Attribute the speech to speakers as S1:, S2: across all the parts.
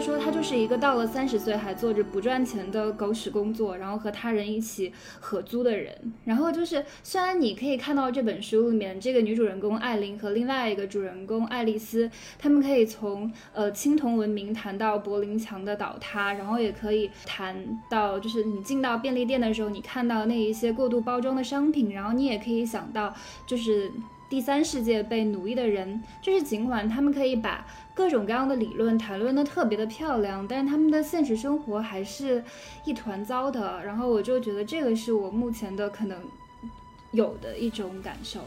S1: 说他就是一个到了三十岁还做着不赚钱的狗屎工作，然后和他人一起合租的人。然后就是虽然你可以看到这本书里面这个女主人公艾琳和另外一个主人公爱丽丝，他们可以从呃青铜文明谈到柏林墙的倒塌，然后也可以谈到就是你进到便利店的时候，你看到那一些过度包装的商品，然后你也可以想到就是第三世界被奴役的人，就是尽管他们可以把。各种各样的理论谈论的特别的漂亮，但是他们的现实生活还是一团糟的。然后我就觉得这个是我目前的可能有的一种感受。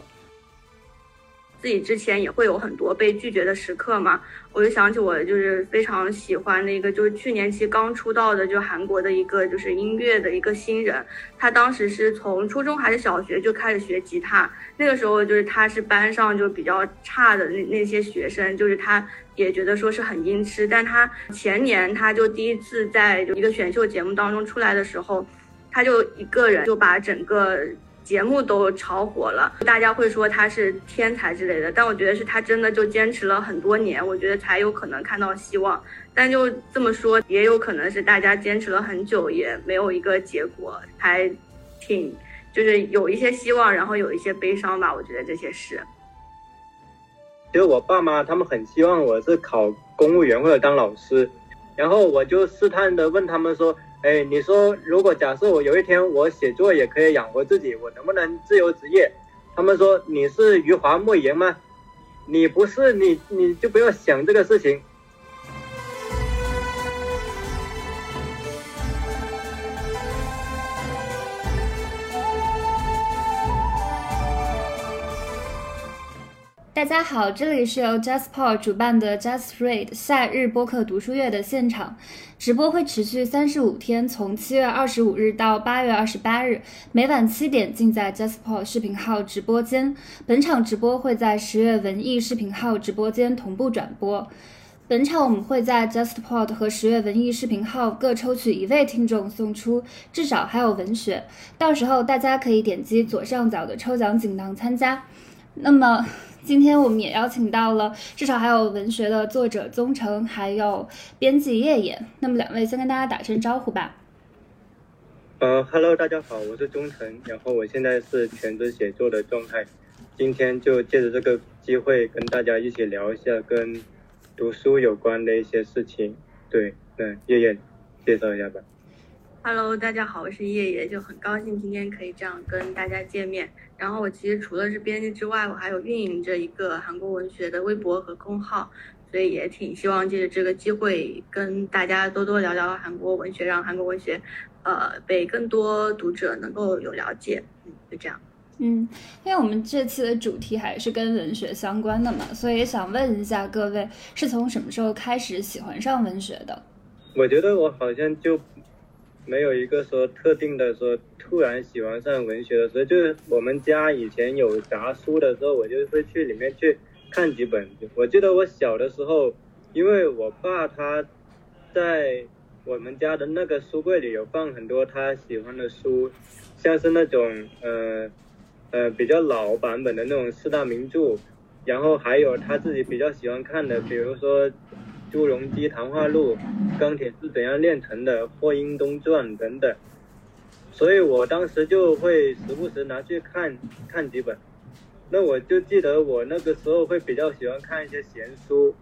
S2: 自己之前也会有很多被拒绝的时刻嘛，我就想起我就是非常喜欢的一个，就是去年期刚出道的，就韩国的一个就是音乐的一个新人，他当时是从初中还是小学就开始学吉他，那个时候就是他是班上就比较差的那那些学生，就是他也觉得说是很音痴，但他前年他就第一次在一个选秀节目当中出来的时候，他就一个人就把整个。节目都炒火了，大家会说他是天才之类的，但我觉得是他真的就坚持了很多年，我觉得才有可能看到希望。但就这么说，也有可能是大家坚持了很久也没有一个结果，还挺就是有一些希望，然后有一些悲伤吧。我觉得这些事。
S3: 其实我爸妈他们很希望我是考公务员或者当老师，然后我就试探的问他们说。哎，你说如果假设我有一天我写作也可以养活自己，我能不能自由职业？他们说你是余华莫言吗？你不是，你你就不要想这个事情。
S1: 大家好，这里是由 JustPod 主办的 Just Read 夏日播客读书月的现场直播，会持续三十五天，从七月二十五日到八月二十八日，每晚七点尽在 JustPod 视频号直播间。本场直播会在十月文艺视频号直播间同步转播。本场我们会在 JustPod 和十月文艺视频号各抽取一位听众，送出至少还有文学。到时候大家可以点击左上角的抽奖锦囊参加。那么。今天我们也邀请到了，至少还有文学的作者宗成，还有编辑叶叶。那么两位先跟大家打声招呼吧。
S3: 呃，Hello，大家好，我是宗成，然后我现在是全职写作的状态。今天就借着这个机会跟大家一起聊一下跟读书有关的一些事情。对，那叶叶介绍一下吧。
S2: Hello，大家好，我是叶叶，就很高兴今天可以这样跟大家见面。然后我其实除了是编辑之外，我还有运营着一个韩国文学的微博和公号，所以也挺希望借着这个机会跟大家多多聊聊韩国文学，让韩国文学，呃，被更多读者能够有了解。嗯，就这样。
S1: 嗯，因为我们这期的主题还是跟文学相关的嘛，所以想问一下各位，是从什么时候开始喜欢上文学的？
S3: 我觉得我好像就。没有一个说特定的说突然喜欢上文学的时候，就是我们家以前有杂书的时候，我就会去里面去看几本。我记得我小的时候，因为我爸他在我们家的那个书柜里有放很多他喜欢的书，像是那种呃呃比较老版本的那种四大名著，然后还有他自己比较喜欢看的，比如说。朱镕基谈话录、钢铁是怎样炼成的、霍英东传等等，所以我当时就会时不时拿去看看几本。那我就记得我那个时候会比较喜欢看一些闲书，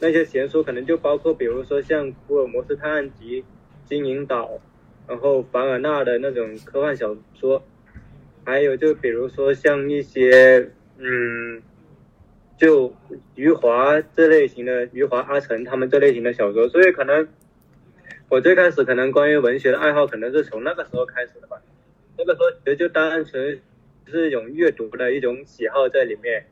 S3: 那些闲书可能就包括，比如说像《福尔摩斯探案集》《金银岛》，然后凡尔纳的那种科幻小说，还有就比如说像一些嗯。就余华这类型的，余华、阿城他们这类型的小说，所以可能我最开始可能关于文学的爱好，可能是从那个时候开始的吧。那个时候其实就单纯是一种阅读的一种喜好在里面，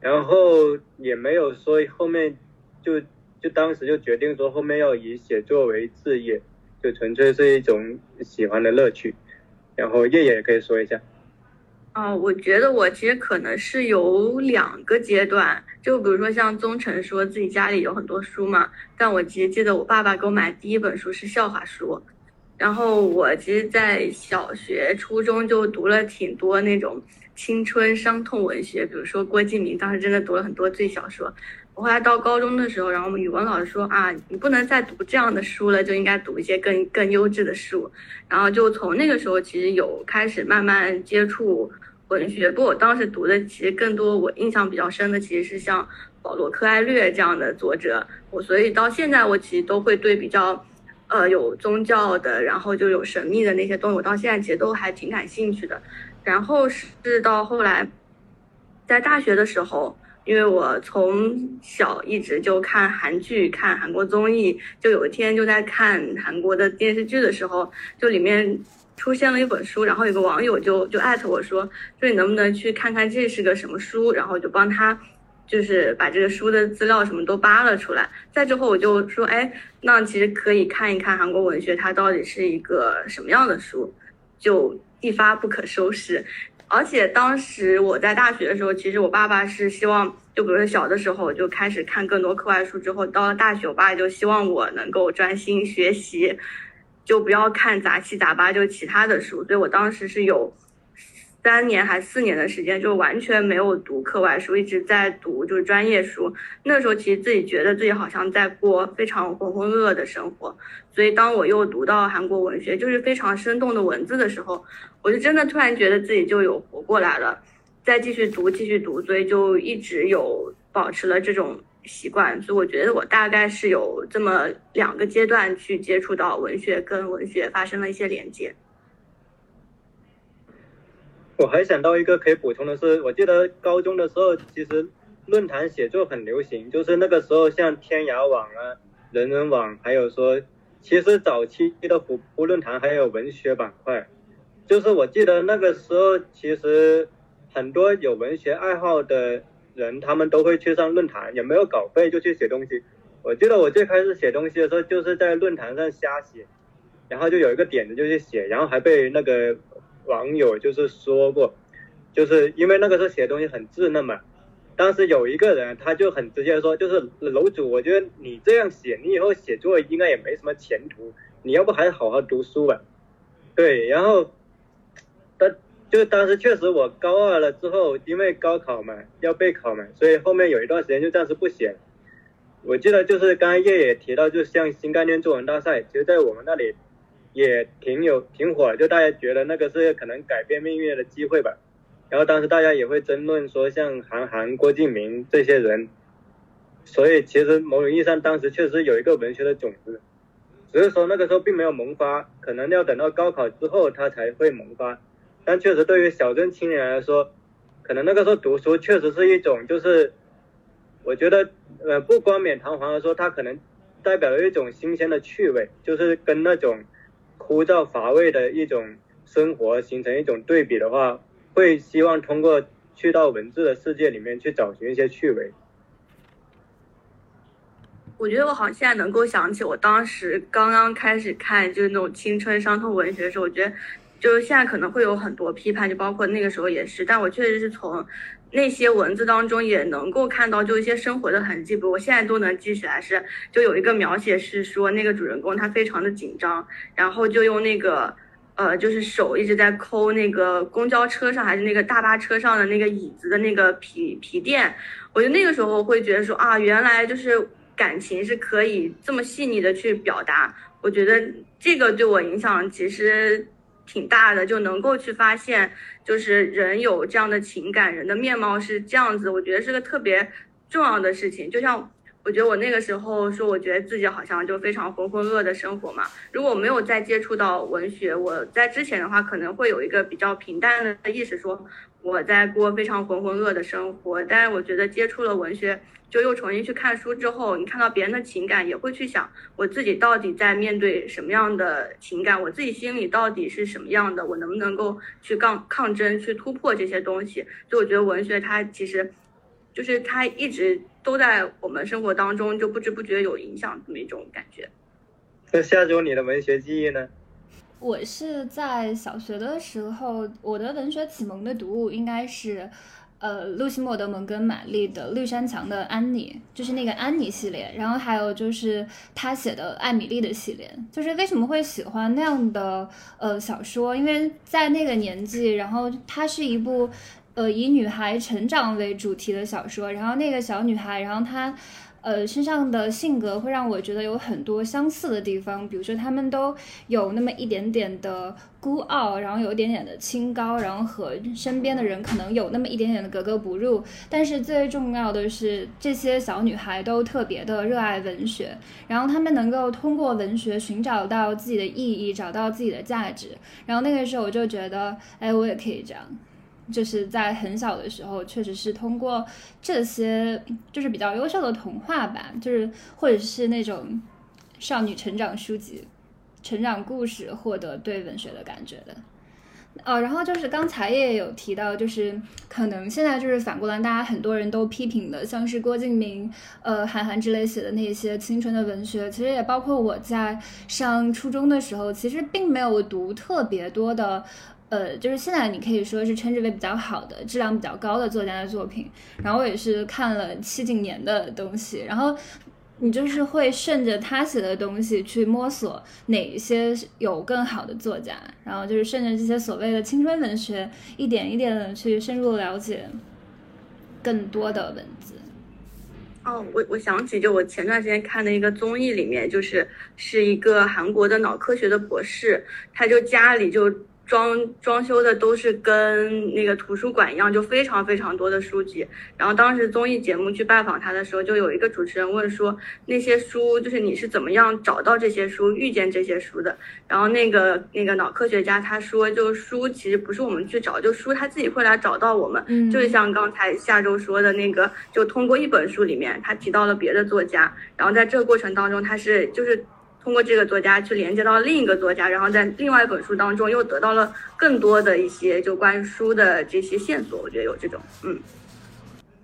S3: 然后也没有说后面就就当时就决定说后面要以写作为事业，就纯粹是一种喜欢的乐趣。然后叶叶也可以说一下。
S2: 哦，我觉得我其实可能是有两个阶段，就比如说像宗成说自己家里有很多书嘛，但我其实记得我爸爸给我买第一本书是笑话书，然后我其实，在小学、初中就读了挺多那种青春伤痛文学，比如说郭敬明，当时真的读了很多最小说。我后来到高中的时候，然后我们语文老师说啊，你不能再读这样的书了，就应该读一些更更优质的书。然后就从那个时候，其实有开始慢慢接触文学。不过我当时读的其实更多，我印象比较深的其实是像保罗·柯艾略这样的作者。我所以到现在，我其实都会对比较，呃，有宗教的，然后就有神秘的那些东西，我到现在其实都还挺感兴趣的。然后是到后来，在大学的时候。因为我从小一直就看韩剧、看韩国综艺，就有一天就在看韩国的电视剧的时候，就里面出现了一本书，然后有个网友就就艾特我说，说你能不能去看看这是个什么书，然后就帮他，就是把这个书的资料什么都扒了出来。再之后我就说，哎，那其实可以看一看韩国文学它到底是一个什么样的书，就一发不可收拾。而且当时我在大学的时候，其实我爸爸是希望，就比如说小的时候就开始看更多课外书，之后到了大学，我爸就希望我能够专心学习，就不要看杂七杂八就其他的书。所以我当时是有。三年还四年的时间，就完全没有读课外书，一直在读就是专业书。那时候其实自己觉得自己好像在过非常浑浑噩噩的生活。所以当我又读到韩国文学，就是非常生动的文字的时候，我就真的突然觉得自己就有活过来了。再继续读，继续读，所以就一直有保持了这种习惯。所以我觉得我大概是有这么两个阶段去接触到文学，跟文学发生了一些连接。
S3: 我还想到一个可以补充的是，我记得高中的时候，其实论坛写作很流行，就是那个时候像天涯网啊、人人网，还有说，其实早期的虎扑论坛还有文学板块，就是我记得那个时候，其实很多有文学爱好的人，他们都会去上论坛，也没有稿费就去写东西。我记得我最开始写东西的时候，就是在论坛上瞎写，然后就有一个点子就去写，然后还被那个。网友就是说过，就是因为那个时候写东西很稚嫩嘛，当时有一个人他就很直接说，就是楼主，我觉得你这样写，你以后写作应该也没什么前途，你要不还是好好读书吧。对，然后，就当时确实我高二了之后，因为高考嘛要备考嘛，所以后面有一段时间就暂时不写。我记得就是刚刚叶也提到，就像新概念作文大赛，其实在我们那里。也挺有挺火，就大家觉得那个是可能改变命运的机会吧。然后当时大家也会争论说，像韩寒、郭敬明这些人，所以其实某种意义上，当时确实有一个文学的种子，只是说那个时候并没有萌发，可能要等到高考之后它才会萌发。但确实对于小镇青年来说，可能那个时候读书确实是一种，就是我觉得呃不冠冕堂皇的说，它可能代表了一种新鲜的趣味，就是跟那种。枯燥乏味的一种生活形成一种对比的话，会希望通过去到文字的世界里面去找寻一些趣味。
S2: 我觉得我好像现在能够想起我当时刚刚开始看就是那种青春伤痛文学的时候，我觉得就是现在可能会有很多批判，就包括那个时候也是，但我确实是从。那些文字当中也能够看到，就一些生活的痕迹。比如我现在都能记起来，是就有一个描写是说，那个主人公他非常的紧张，然后就用那个，呃，就是手一直在抠那个公交车上还是那个大巴车上的那个椅子的那个皮皮垫。我就那个时候会觉得说啊，原来就是感情是可以这么细腻的去表达。我觉得这个对我影响其实。挺大的，就能够去发现，就是人有这样的情感，人的面貌是这样子，我觉得是个特别重要的事情。就像我觉得我那个时候说，我觉得自己好像就非常浑浑噩的生活嘛。如果我没有再接触到文学，我在之前的话可能会有一个比较平淡的意识，说我在过非常浑浑噩的生活。但是我觉得接触了文学。就又重新去看书之后，你看到别人的情感，也会去想我自己到底在面对什么样的情感，我自己心里到底是什么样的，我能不能够去抗抗争，去突破这些东西？就我觉得文学它其实，就是它一直都在我们生活当中，就不知不觉有影响这么一种感觉。
S3: 那下周你的文学记忆呢？
S1: 我是在小学的时候，我的文学启蒙的读物应该是。呃，露西·莫德蒙跟玛丽的《绿山墙的安妮》就是那个安妮系列，然后还有就是他写的艾米丽的系列。就是为什么会喜欢那样的呃小说？因为在那个年纪，然后它是一部。呃以女孩成长为主题的小说，然后那个小女孩，然后她。呃，身上的性格会让我觉得有很多相似的地方，比如说他们都有那么一点点的孤傲，然后有一点点的清高，然后和身边的人可能有那么一点点的格格不入。但是最重要的是，这些小女孩都特别的热爱文学，然后她们能够通过文学寻找到自己的意义，找到自己的价值。然后那个时候我就觉得，哎，我也可以这样。就是在很小的时候，确实是通过这些就是比较优秀的童话吧，就是或者是那种少女成长书籍、成长故事，获得对文学的感觉的。哦，然后就是刚才也有提到，就是可能现在就是反过来，大家很多人都批评的，像是郭敬明、呃韩寒之类写的那些青春的文学，其实也包括我在上初中的时候，其实并没有读特别多的。呃，就是现在你可以说是称之为比较好的、质量比较高的作家的作品。然后我也是看了七几年的东西，然后你就是会顺着他写的东西去摸索哪一些有更好的作家，然后就是顺着这些所谓的青春文学，一点一点的去深入了解更多的文字。
S2: 哦，我我想起就我前段时间看的一个综艺里面，就是是一个韩国的脑科学的博士，他就家里就。装装修的都是跟那个图书馆一样，就非常非常多的书籍。然后当时综艺节目去拜访他的时候，就有一个主持人问说：“那些书就是你是怎么样找到这些书、遇见这些书的？”然后那个那个脑科学家他说：“就书其实不是我们去找，就书他自己会来找到我们。就是像刚才下周说的那个，就通过一本书里面他提到了别的作家，然后在这个过程当中他是就是。”通过这个作家去连接到另一个作家，然后在另外一本书当中又得到了更多的一些就关于书的这些线索。我觉得有这种，嗯。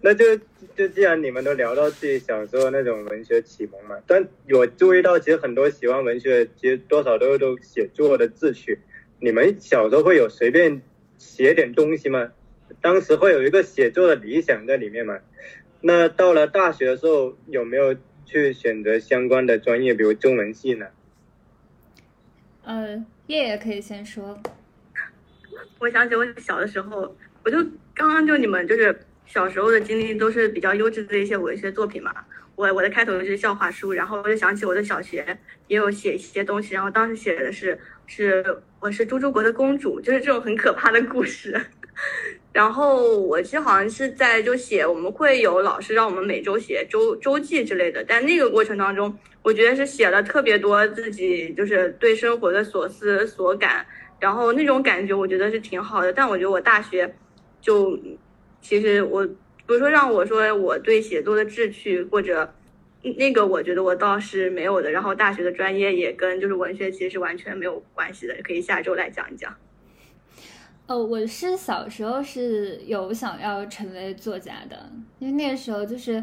S3: 那就就既然你们都聊到自己小时候那种文学启蒙嘛，但我注意到其实很多喜欢文学，其实多少都都写作的志趣。你们小时候会有随便写点东西吗？当时会有一个写作的理想在里面吗？那到了大学的时候有没有？去选择相关的专业，比如中文系呢？
S1: 呃，叶叶可以先说。
S2: 我想起我小的时候，我就刚刚就你们就是小时候的经历都是比较优质的一些文学作品嘛。我我的开头就是笑话书，然后我就想起我的小学也有写一些东西，然后当时写的是是我是猪猪国的公主，就是这种很可怕的故事。然后我其实好像是在就写，我们会有老师让我们每周写周周记之类的，但那个过程当中，我觉得是写了特别多自己就是对生活的所思所感，然后那种感觉我觉得是挺好的。但我觉得我大学就其实我比如说让我说我对写作的志趣或者那个，我觉得我倒是没有的。然后大学的专业也跟就是文学其实是完全没有关系的，可以下周来讲一讲。
S1: 哦，我是小时候是有想要成为作家的，因为那个时候就是，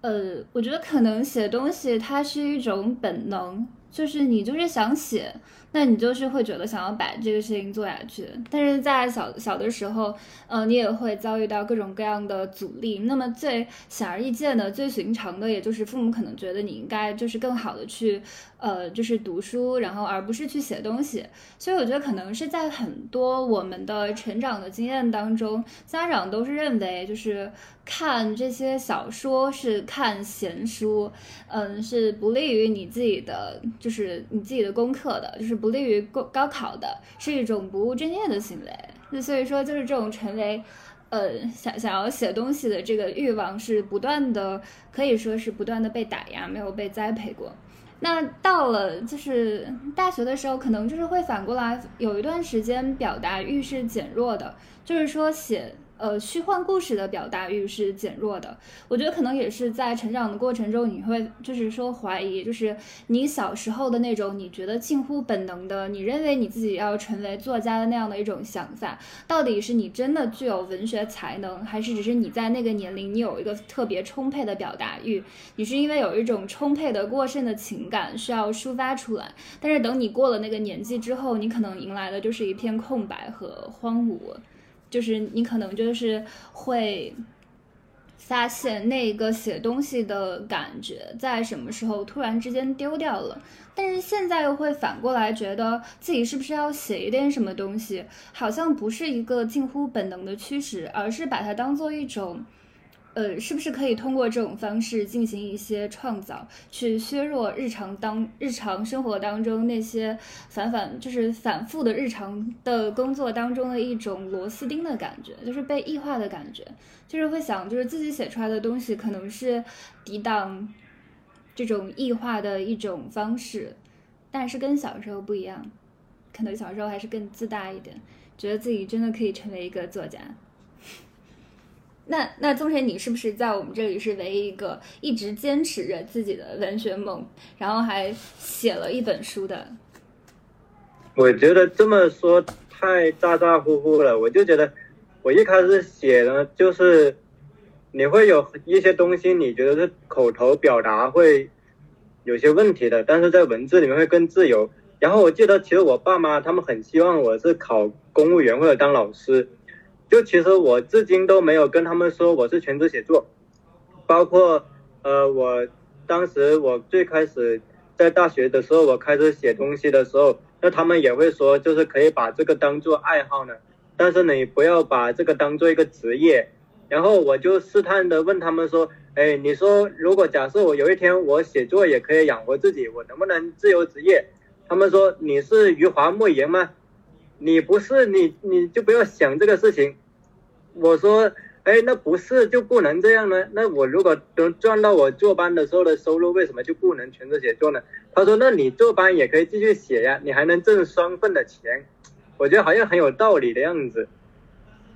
S1: 呃，我觉得可能写东西它是一种本能，就是你就是想写。那你就是会觉得想要把这个事情做下去，但是在小小的时候，呃，你也会遭遇到各种各样的阻力。那么最显而易见的、最寻常的，也就是父母可能觉得你应该就是更好的去，呃，就是读书，然后而不是去写东西。所以我觉得可能是在很多我们的成长的经验当中，家长都是认为就是。看这些小说是看闲书，嗯，是不利于你自己的，就是你自己的功课的，就是不利于高高考的，是一种不务正业的行为。那所以说，就是这种成为，呃，想想要写东西的这个欲望是不断的，可以说是不断的被打压，没有被栽培过。那到了就是大学的时候，可能就是会反过来，有一段时间表达欲是减弱的，就是说写。呃，虚幻故事的表达欲是减弱的。我觉得可能也是在成长的过程中，你会就是说怀疑，就是你小时候的那种你觉得近乎本能的，你认为你自己要成为作家的那样的一种想法，到底是你真的具有文学才能，还是只是你在那个年龄你有一个特别充沛的表达欲？你是因为有一种充沛的过剩的情感需要抒发出来，但是等你过了那个年纪之后，你可能迎来的就是一片空白和荒芜。就是你可能就是会发现那个写东西的感觉在什么时候突然之间丢掉了，但是现在又会反过来觉得自己是不是要写一点什么东西，好像不是一个近乎本能的驱使，而是把它当做一种。呃，是不是可以通过这种方式进行一些创造，去削弱日常当日常生活当中那些反反就是反复的日常的工作当中的一种螺丝钉的感觉，就是被异化的感觉，就是会想，就是自己写出来的东西可能是抵挡这种异化的一种方式，但是跟小时候不一样，可能小时候还是更自大一点，觉得自己真的可以成为一个作家。那那宗辰，你是不是在我们这里是唯一一个一直坚持着自己的文学梦，然后还写了一本书的？
S3: 我觉得这么说太咋咋呼呼了。我就觉得，我一开始写呢，就是你会有一些东西，你觉得是口头表达会有些问题的，但是在文字里面会更自由。然后我记得，其实我爸妈他们很希望我是考公务员或者当老师。就其实我至今都没有跟他们说我是全职写作，包括呃我当时我最开始在大学的时候，我开始写东西的时候，那他们也会说就是可以把这个当做爱好呢，但是你不要把这个当做一个职业。然后我就试探的问他们说，哎，你说如果假设我有一天我写作也可以养活自己，我能不能自由职业？他们说你是余华莫言吗？你不是你你就不要想这个事情。我说，哎，那不是就不能这样呢？那我如果能赚到我坐班的时候的收入，为什么就不能全职写作呢？他说，那你坐班也可以继续写呀，你还能挣双份的钱。我觉得好像很有道理的样子。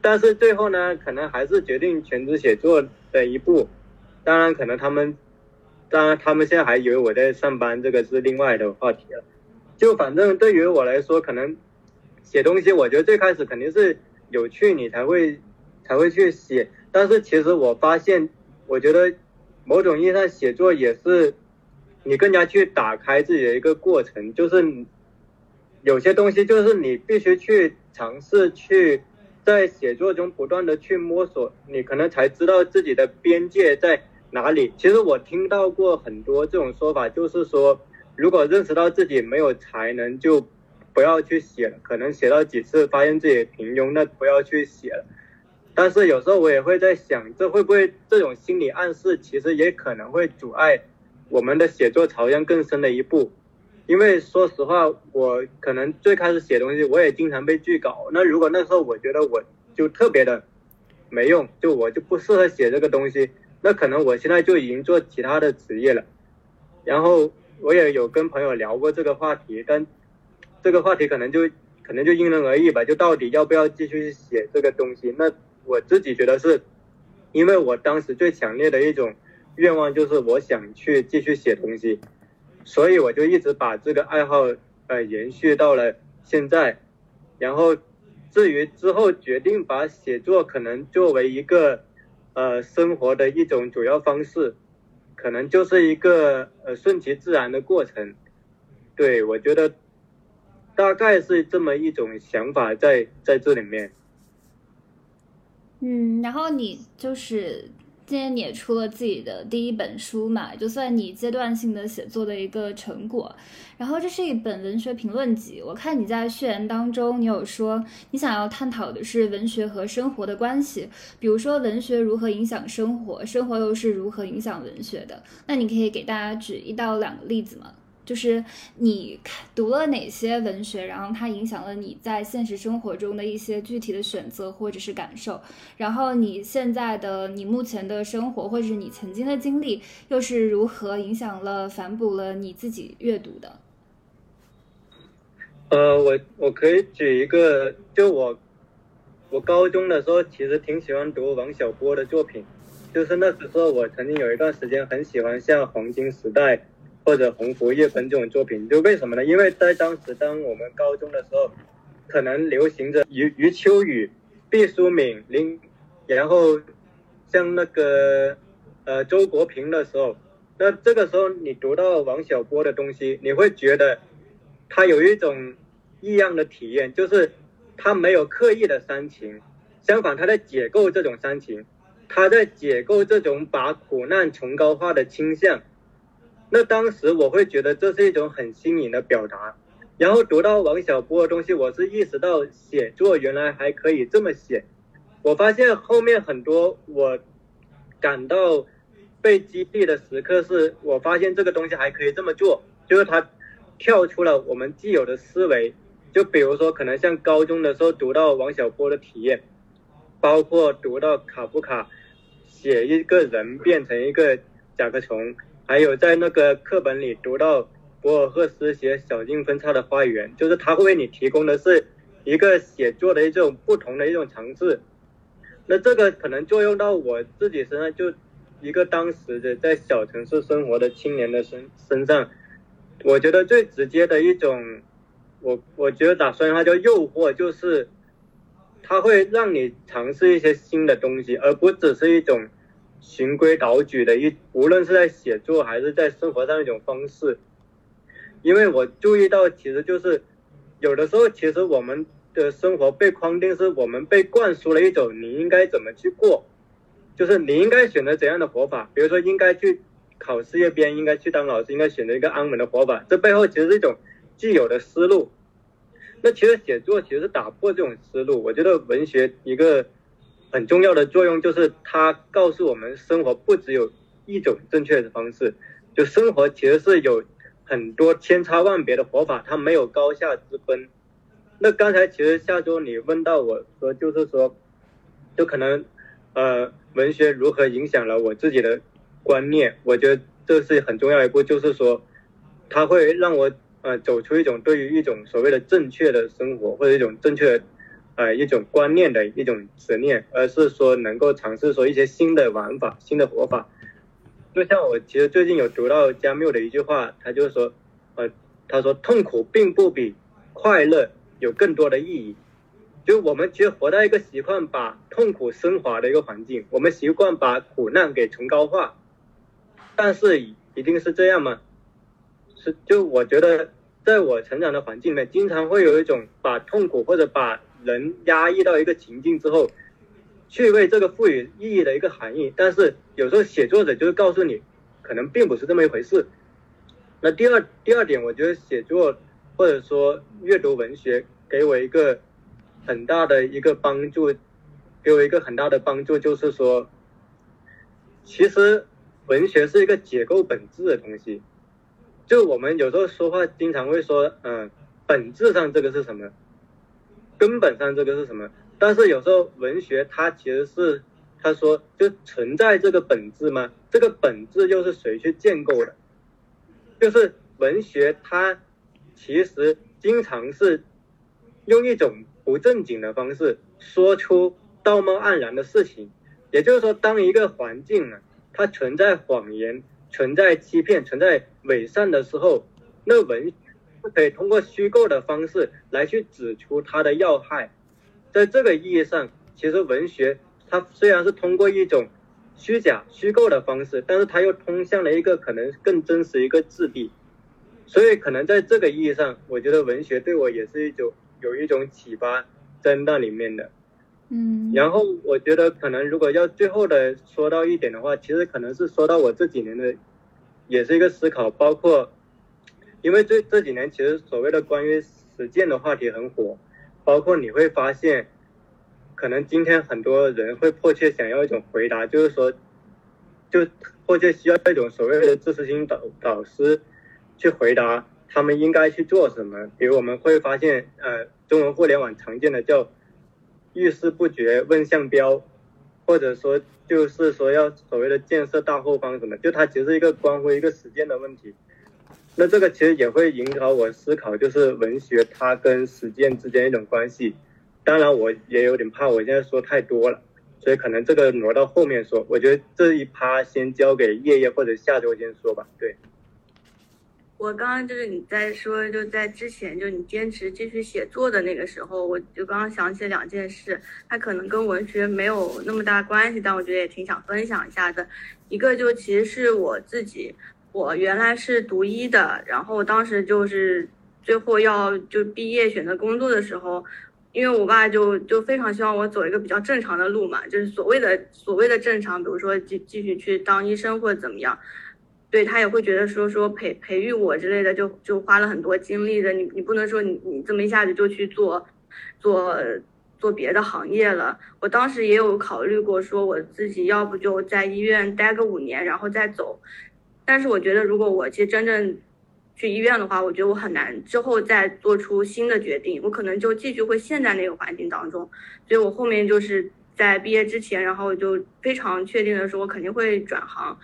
S3: 但是最后呢，可能还是决定全职写作的一步。当然，可能他们，当然他们现在还以为我在上班，这个是另外的话题了。就反正对于我来说，可能写东西，我觉得最开始肯定是有趣，你才会。才会去写，但是其实我发现，我觉得某种意义上写作也是你更加去打开自己的一个过程，就是有些东西就是你必须去尝试去在写作中不断的去摸索，你可能才知道自己的边界在哪里。其实我听到过很多这种说法，就是说如果认识到自己没有才能，就不要去写了。可能写到几次发现自己平庸，那不要去写了。但是有时候我也会在想，这会不会这种心理暗示，其实也可能会阻碍我们的写作朝向更深的一步。因为说实话，我可能最开始写东西，我也经常被拒稿。那如果那时候我觉得我就特别的没用，就我就不适合写这个东西，那可能我现在就已经做其他的职业了。然后我也有跟朋友聊过这个话题，但这个话题可能就可能就因人而异吧。就到底要不要继续写这个东西？那。我自己觉得是，因为我当时最强烈的一种愿望就是我想去继续写东西，所以我就一直把这个爱好呃延续到了现在。然后至于之后决定把写作可能作为一个呃生活的一种主要方式，可能就是一个呃顺其自然的过程。对我觉得大概是这么一种想法在在这里面。
S1: 嗯，然后你就是今年你也出了自己的第一本书嘛，就算你阶段性的写作的一个成果。然后这是一本文学评论集，我看你在序言当中，你有说你想要探讨的是文学和生活的关系，比如说文学如何影响生活，生活又是如何影响文学的。那你可以给大家举一到两个例子吗？就是你读了哪些文学，然后它影响了你在现实生活中的一些具体的选择或者是感受，然后你现在的你目前的生活或者是你曾经的经历又是如何影响了反哺了你自己阅读的？
S3: 呃，我我可以举一个，就我我高中的时候其实挺喜欢读王小波的作品，就是那时候我曾经有一段时间很喜欢像《黄金时代》。或者鸿福夜奔这种作品，就为什么呢？因为在当时，当我们高中的时候，可能流行着余余秋雨、毕淑敏、林，然后像那个呃周国平的时候，那这个时候你读到王小波的东西，你会觉得他有一种异样的体验，就是他没有刻意的煽情，相反他在解构这种煽情，他在解构这种把苦难崇高化的倾向。那当时我会觉得这是一种很新颖的表达。然后读到王小波的东西，我是意识到写作原来还可以这么写。我发现后面很多我感到被激励的时刻，是我发现这个东西还可以这么做，就是他跳出了我们既有的思维。就比如说，可能像高中的时候读到王小波的体验，包括读到卡夫卡写一个人变成一个甲壳虫，还有在那个课本里读到博尔赫斯写小径分叉的花园，就是他会为你提供的是一个写作的一种不同的一种尝试。那这个可能作用到我自己身上，就一个当时的在小城市生活的青年的身身上，我觉得最直接的一种。我我觉得打算它叫诱惑，就是它会让你尝试一些新的东西，而不只是一种循规蹈矩的一，无论是在写作还是在生活上一种方式。因为我注意到，其实就是有的时候，其实我们的生活被框定，是我们被灌输了一种你应该怎么去过，就是你应该选择怎样的活法，比如说应该去考事业编，应该去当老师，应该选择一个安稳的活法，这背后其实是一种。既有的思路，那其实写作其实是打破这种思路。我觉得文学一个很重要的作用就是它告诉我们，生活不只有一种正确的方式，就生活其实是有很多千差万别的活法，它没有高下之分。那刚才其实下周你问到我说，就是说，就可能呃，文学如何影响了我自己的观念？我觉得这是很重要一步，就是说，它会让我。呃，走出一种对于一种所谓的正确的生活或者一种正确的，呃，一种观念的一种执念，而是说能够尝试说一些新的玩法、新的活法。就像我其实最近有读到加缪的一句话，他就是说，呃，他说痛苦并不比快乐有更多的意义。就我们其实活在一个习惯把痛苦升华的一个环境，我们习惯把苦难给崇高化，但是一定是这样吗？是，就我觉得，在我成长的环境里面，经常会有一种把痛苦或者把人压抑到一个情境之后，去为这个赋予意义的一个含义。但是有时候写作者就会告诉你，可能并不是这么一回事。那第二第二点，我觉得写作或者说阅读文学给我一个很大的一个帮助，给我一个很大的帮助，就是说，其实文学是一个解构本质的东西。就我们有时候说话经常会说，嗯，本质上这个是什么？根本上这个是什么？但是有时候文学它其实是，他说就存在这个本质吗？这个本质又是谁去建构的？就是文学它其实经常是用一种不正经的方式说出道貌岸然的事情。也就是说，当一个环境啊，它存在谎言。存在欺骗、存在伪善的时候，那文可以通过虚构的方式来去指出它的要害。在这个意义上，其实文学它虽然是通过一种虚假、虚构的方式，但是它又通向了一个可能更真实一个质地。所以，可能在这个意义上，我觉得文学对我也是一种有一种启发在那里面的。
S1: 嗯，
S3: 然后我觉得可能如果要最后的说到一点的话，其实可能是说到我这几年的，也是一个思考，包括，因为这这几年其实所谓的关于实践的话题很火，包括你会发现，可能今天很多人会迫切想要一种回答，就是说，就迫切需要一种所谓的知识型导导师去回答他们应该去做什么，比如我们会发现，呃，中文互联网常见的叫。遇事不决问向标，或者说就是说要所谓的建设大后方什么，就它其实是一个关乎一个实践的问题。那这个其实也会引导我思考，就是文学它跟实践之间一种关系。当然，我也有点怕我现在说太多了，所以可能这个挪到后面说。我觉得这一趴先交给叶叶或者下周先说吧。对。
S2: 我刚刚就是你在说，就在之前，就你坚持继续写作的那个时候，我就刚刚想起两件事，它可能跟文学没有那么大关系，但我觉得也挺想分享一下的。一个就其实是我自己，我原来是读医的，然后当时就是最后要就毕业选择工作的时候，因为我爸就就非常希望我走一个比较正常的路嘛，就是所谓的所谓的正常，比如说继继续去当医生或者怎么样，对他也会觉得说说培培育我之类的，就就花了很多精力的。你你不能说你你这么一下子就去做做做别的行业了。我当时也有考虑过，说我自己要不就在医院待个五年，然后再走。但是我觉得，如果我其实真正去医院的话，我觉得我很难之后再做出新的决定，我可能就继续会陷在那个环境当中。所以我后面就是在毕业之前，然后我就非常确定的说，我肯定会转行。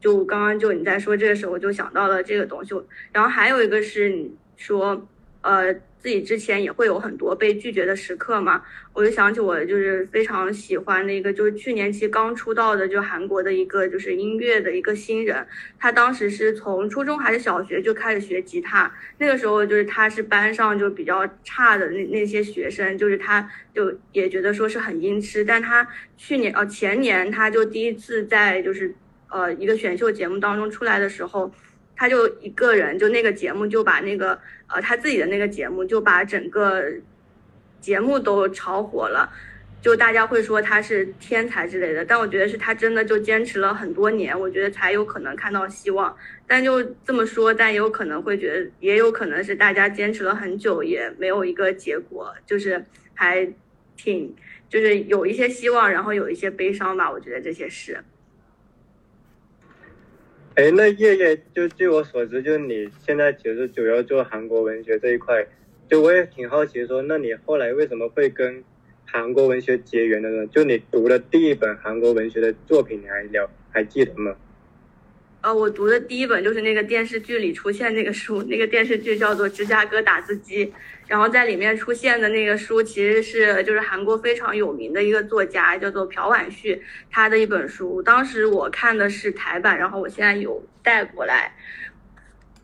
S2: 就刚刚就你在说这个时候，我就想到了这个东西。然后还有一个是你说，呃。自己之前也会有很多被拒绝的时刻嘛，我就想起我就是非常喜欢的一个，就是去年期刚出道的，就韩国的一个就是音乐的一个新人，他当时是从初中还是小学就开始学吉他，那个时候就是他是班上就比较差的那那些学生，就是他就也觉得说是很音痴，但他去年哦前年他就第一次在就是呃一个选秀节目当中出来的时候。他就一个人，就那个节目就把那个呃他自己的那个节目就把整个节目都炒火了，就大家会说他是天才之类的，但我觉得是他真的就坚持了很多年，我觉得才有可能看到希望。但就这么说，但也有可能会觉得，也有可能是大家坚持了很久也没有一个结果，就是还挺就是有一些希望，然后有一些悲伤吧。我觉得这些事。
S3: 哎，那叶叶，就据我所知，就你现在其实主要做韩国文学这一块，就我也挺好奇，说那你后来为什么会跟韩国文学结缘的呢？就你读的第一本韩国文学的作品，你还了还记得吗？
S2: 呃，我读的第一本就是那个电视剧里出现那个书，那个电视剧叫做《芝加哥打字机》，然后在里面出现的那个书其实是就是韩国非常有名的一个作家，叫做朴婉旭，他的一本书。当时我看的是台版，然后我现在有带过来。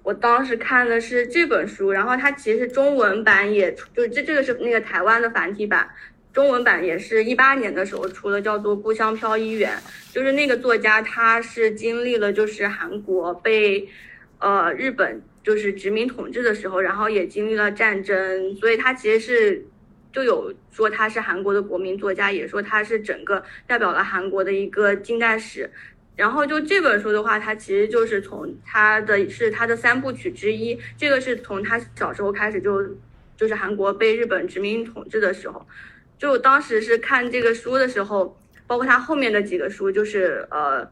S2: 我当时看的是这本书，然后它其实中文版也就这这个是那个台湾的繁体版。中文版也是一八年的时候出了，叫做《故乡飘逸远》，就是那个作家，他是经历了就是韩国被，呃日本就是殖民统治的时候，然后也经历了战争，所以他其实是就有说他是韩国的国民作家，也说他是整个代表了韩国的一个近代史。然后就这本书的话，它其实就是从他的是他的三部曲之一，这个是从他小时候开始就就是韩国被日本殖民统治的时候。就我当时是看这个书的时候，包括他后面的几个书，就是呃，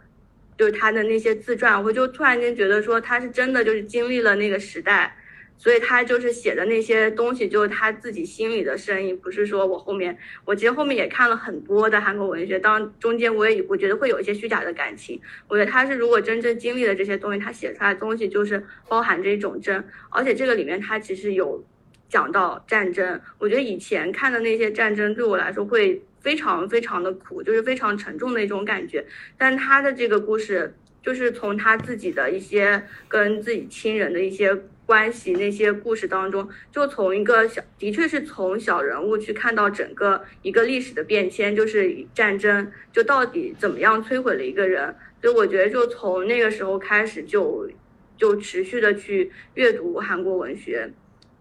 S2: 就是他的那些自传，我就突然间觉得说他是真的就是经历了那个时代，所以他就是写的那些东西就是他自己心里的声音，不是说我后面我其实后面也看了很多的韩国文学，当中间我也我觉得会有一些虚假的感情，我觉得他是如果真正经历了这些东西，他写出来的东西就是包含着一种真，而且这个里面他其实有。讲到战争，我觉得以前看的那些战争对我来说会非常非常的苦，就是非常沉重的一种感觉。但他的这个故事，就是从他自己的一些跟自己亲人的一些关系那些故事当中，就从一个小，的确是从小人物去看到整个一个历史的变迁，就是战争就到底怎么样摧毁了一个人。所以我觉得就从那个时候开始，就就持续的去阅读韩国文学。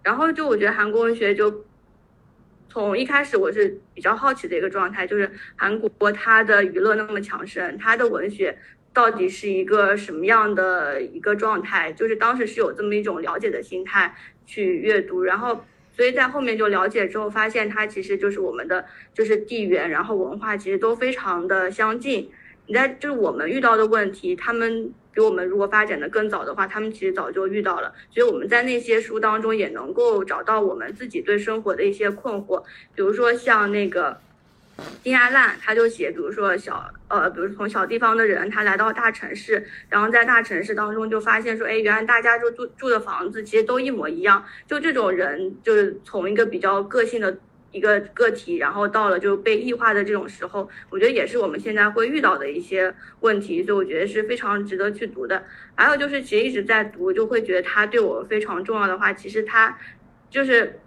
S2: 然后就我觉得韩国文学就从一开始我是比较好奇的一个状态，就是韩国它的娱乐那么强盛，它的文学到底是一个什么样的一个状态？就是当时是有这么一种了解的心态去阅读，然后所以在后面就了解之后发现它其实就是我们的就是地缘，然后文化其实都非常的相近。你在就是我们遇到的问题，他们。比我们如果发展的更早的话，他们其实早就遇到了，所以我们在那些书当中也能够找到我们自己对生活的一些困惑。比如说像那个金阿烂，他就写，比如说小呃，比如从小地方的人，他来到大城市，然后在大城市当中就发现说，哎，原来大家就住住的房子其实都一模一样。就这种人，就是从一个比较个性的。一个个体，然后到了就被异化的这种时候，我觉得也是我们现在会遇到的一些问题，所以我觉得是非常值得去读的。还有就是，其实一直在读，就会觉得它对我非常重要的话，其实它就是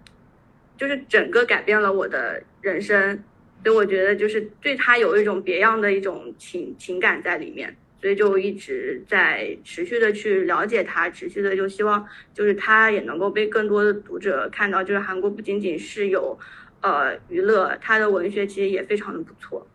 S2: 就是整个改变了我的人生，所以我觉得就是对它有一种别样的一种情情感在里面，所以就一直在持续的去了解它，持续的就希望就是它也能够被更多的读者看到，就是韩国不仅仅是有。呃娱乐，他的文学其实也非常的不错。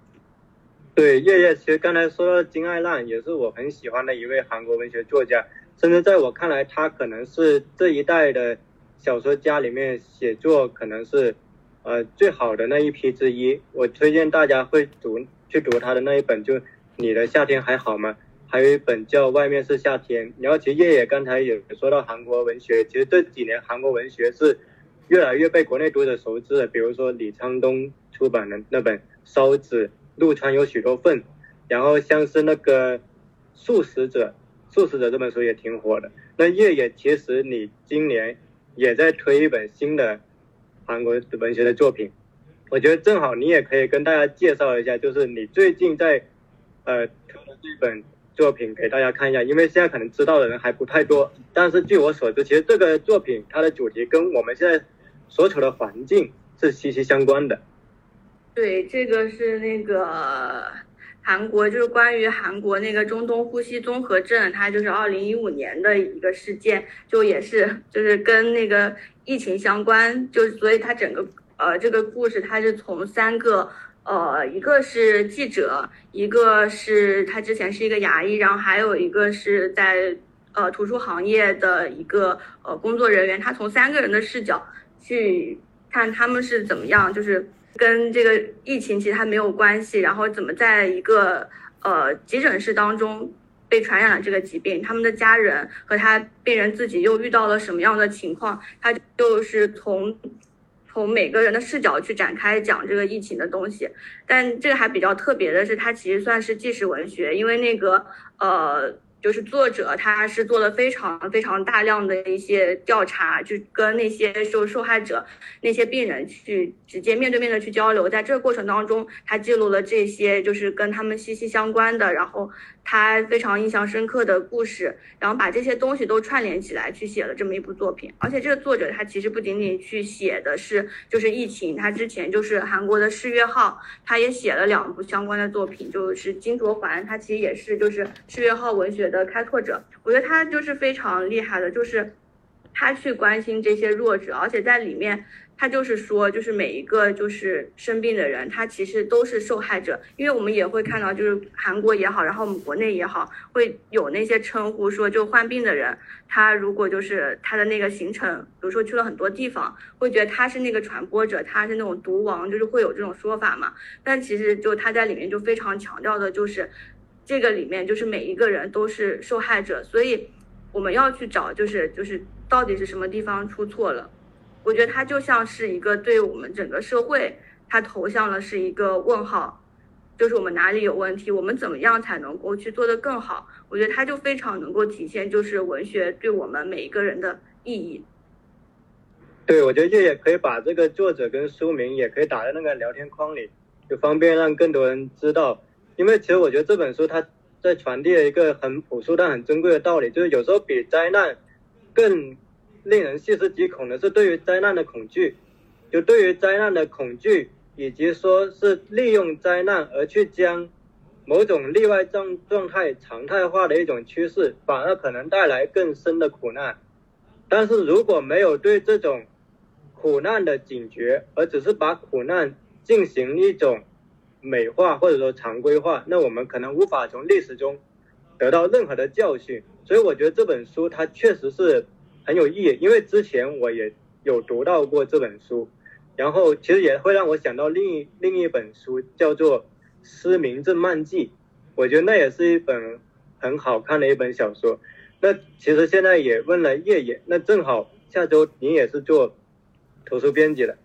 S3: 对，叶叶，其实刚才说到金爱浪，也是我很喜欢的一位韩国文学作家，甚至在我看来，他可能是这一代的小说家里面写作可能是呃最好的那一批之一。我推荐大家会读去读他的那一本，就《你的夏天还好吗》，还有一本叫《外面是夏天》。然后其实叶叶刚才也说到韩国文学，其实这几年韩国文学是越来越被国内读者熟知的，比如说李沧东出版的那本《烧纸》。陆川有许多份，然后像是那个《素食者》，《素食者》这本书也挺火的。那叶叶，其实你今年也在推一本新的韩国文学的作品，我觉得正好你也可以跟大家介绍一下，就是你最近在呃推的这本作品给大家看一下，因为现在可能知道的人还不太多。但是据我所知，其实这个作品它的主题跟我们现在所处的环境是息息相关的。
S2: 对，这个是那个韩国，就是关于韩国那个中东呼吸综合症，它就是二零一五年的一个事件，就也是就是跟那个疫情相关，就所以它整个呃这个故事它是从三个呃一个是记者，一个是他之前是一个牙医，然后还有一个是在呃图书行业的一个呃工作人员，他从三个人的视角去看他们是怎么样，就是。跟这个疫情其实还没有关系，然后怎么在一个呃急诊室当中被传染了这个疾病，他们的家人和他病人自己又遇到了什么样的情况？他就是从从每个人的视角去展开讲这个疫情的东西。但这个还比较特别的是，它其实算是纪实文学，因为那个呃。就是作者，他是做了非常非常大量的一些调查，就跟那些受受害者、那些病人去直接面对面的去交流，在这个过程当中，他记录了这些就是跟他们息息相关的，然后。他非常印象深刻的故事，然后把这些东西都串联起来去写了这么一部作品。而且这个作者他其实不仅仅去写的是就是疫情，他之前就是韩国的世越号，他也写了两部相关的作品，就是金卓环，他其实也是就是世越号文学的开拓者。我觉得他就是非常厉害的，就是他去关心这些弱者，而且在里面。他就是说，就是每一个就是生病的人，他其实都是受害者，因为我们也会看到，就是韩国也好，然后我们国内也好，会有那些称呼说，就患病的人，他如果就是他的那个行程，比如说去了很多地方，会觉得他是那个传播者，他是那种毒王，就是会有这种说法嘛。但其实就他在里面就非常强调的就是，这个里面就是每一个人都是受害者，所以我们要去找，就是就是到底是什么地方出错了。我觉得它就像是一个对我们整个社会，它投向了是一个问号，就是我们哪里有问题，我们怎么样才能够去做得更好？我觉得它就非常能够体现，就是文学对我们每一个人的意义。
S3: 对，我觉得这也可以把这个作者跟书名也可以打在那个聊天框里，就方便让更多人知道。因为其实我觉得这本书它在传递了一个很朴素但很珍贵的道理，就是有时候比灾难更。令人细思极恐的是，对于灾难的恐惧，就对于灾难的恐惧，以及说是利用灾难而去将某种例外状状态常态化的一种趋势，反而可能带来更深的苦难。但是如果没有对这种苦难的警觉，而只是把苦难进行一种美化或者说常规化，那我们可能无法从历史中得到任何的教训。所以我觉得这本书它确实是。很有意义，因为之前我也有读到过这本书，然后其实也会让我想到另一另一本书，叫做《失明症漫记》，我觉得那也是一本很好看的一本小说。那其实现在也问了叶叶，那正好下周你也是做图书编辑的，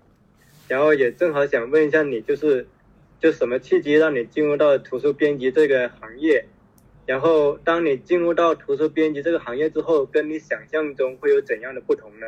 S3: 然后也正好想问一下你，就是就什么契机让你进入到图书编辑这个行业？然后，当你进入到图书编辑这个行业之后，跟你想象中会有怎样的不同呢？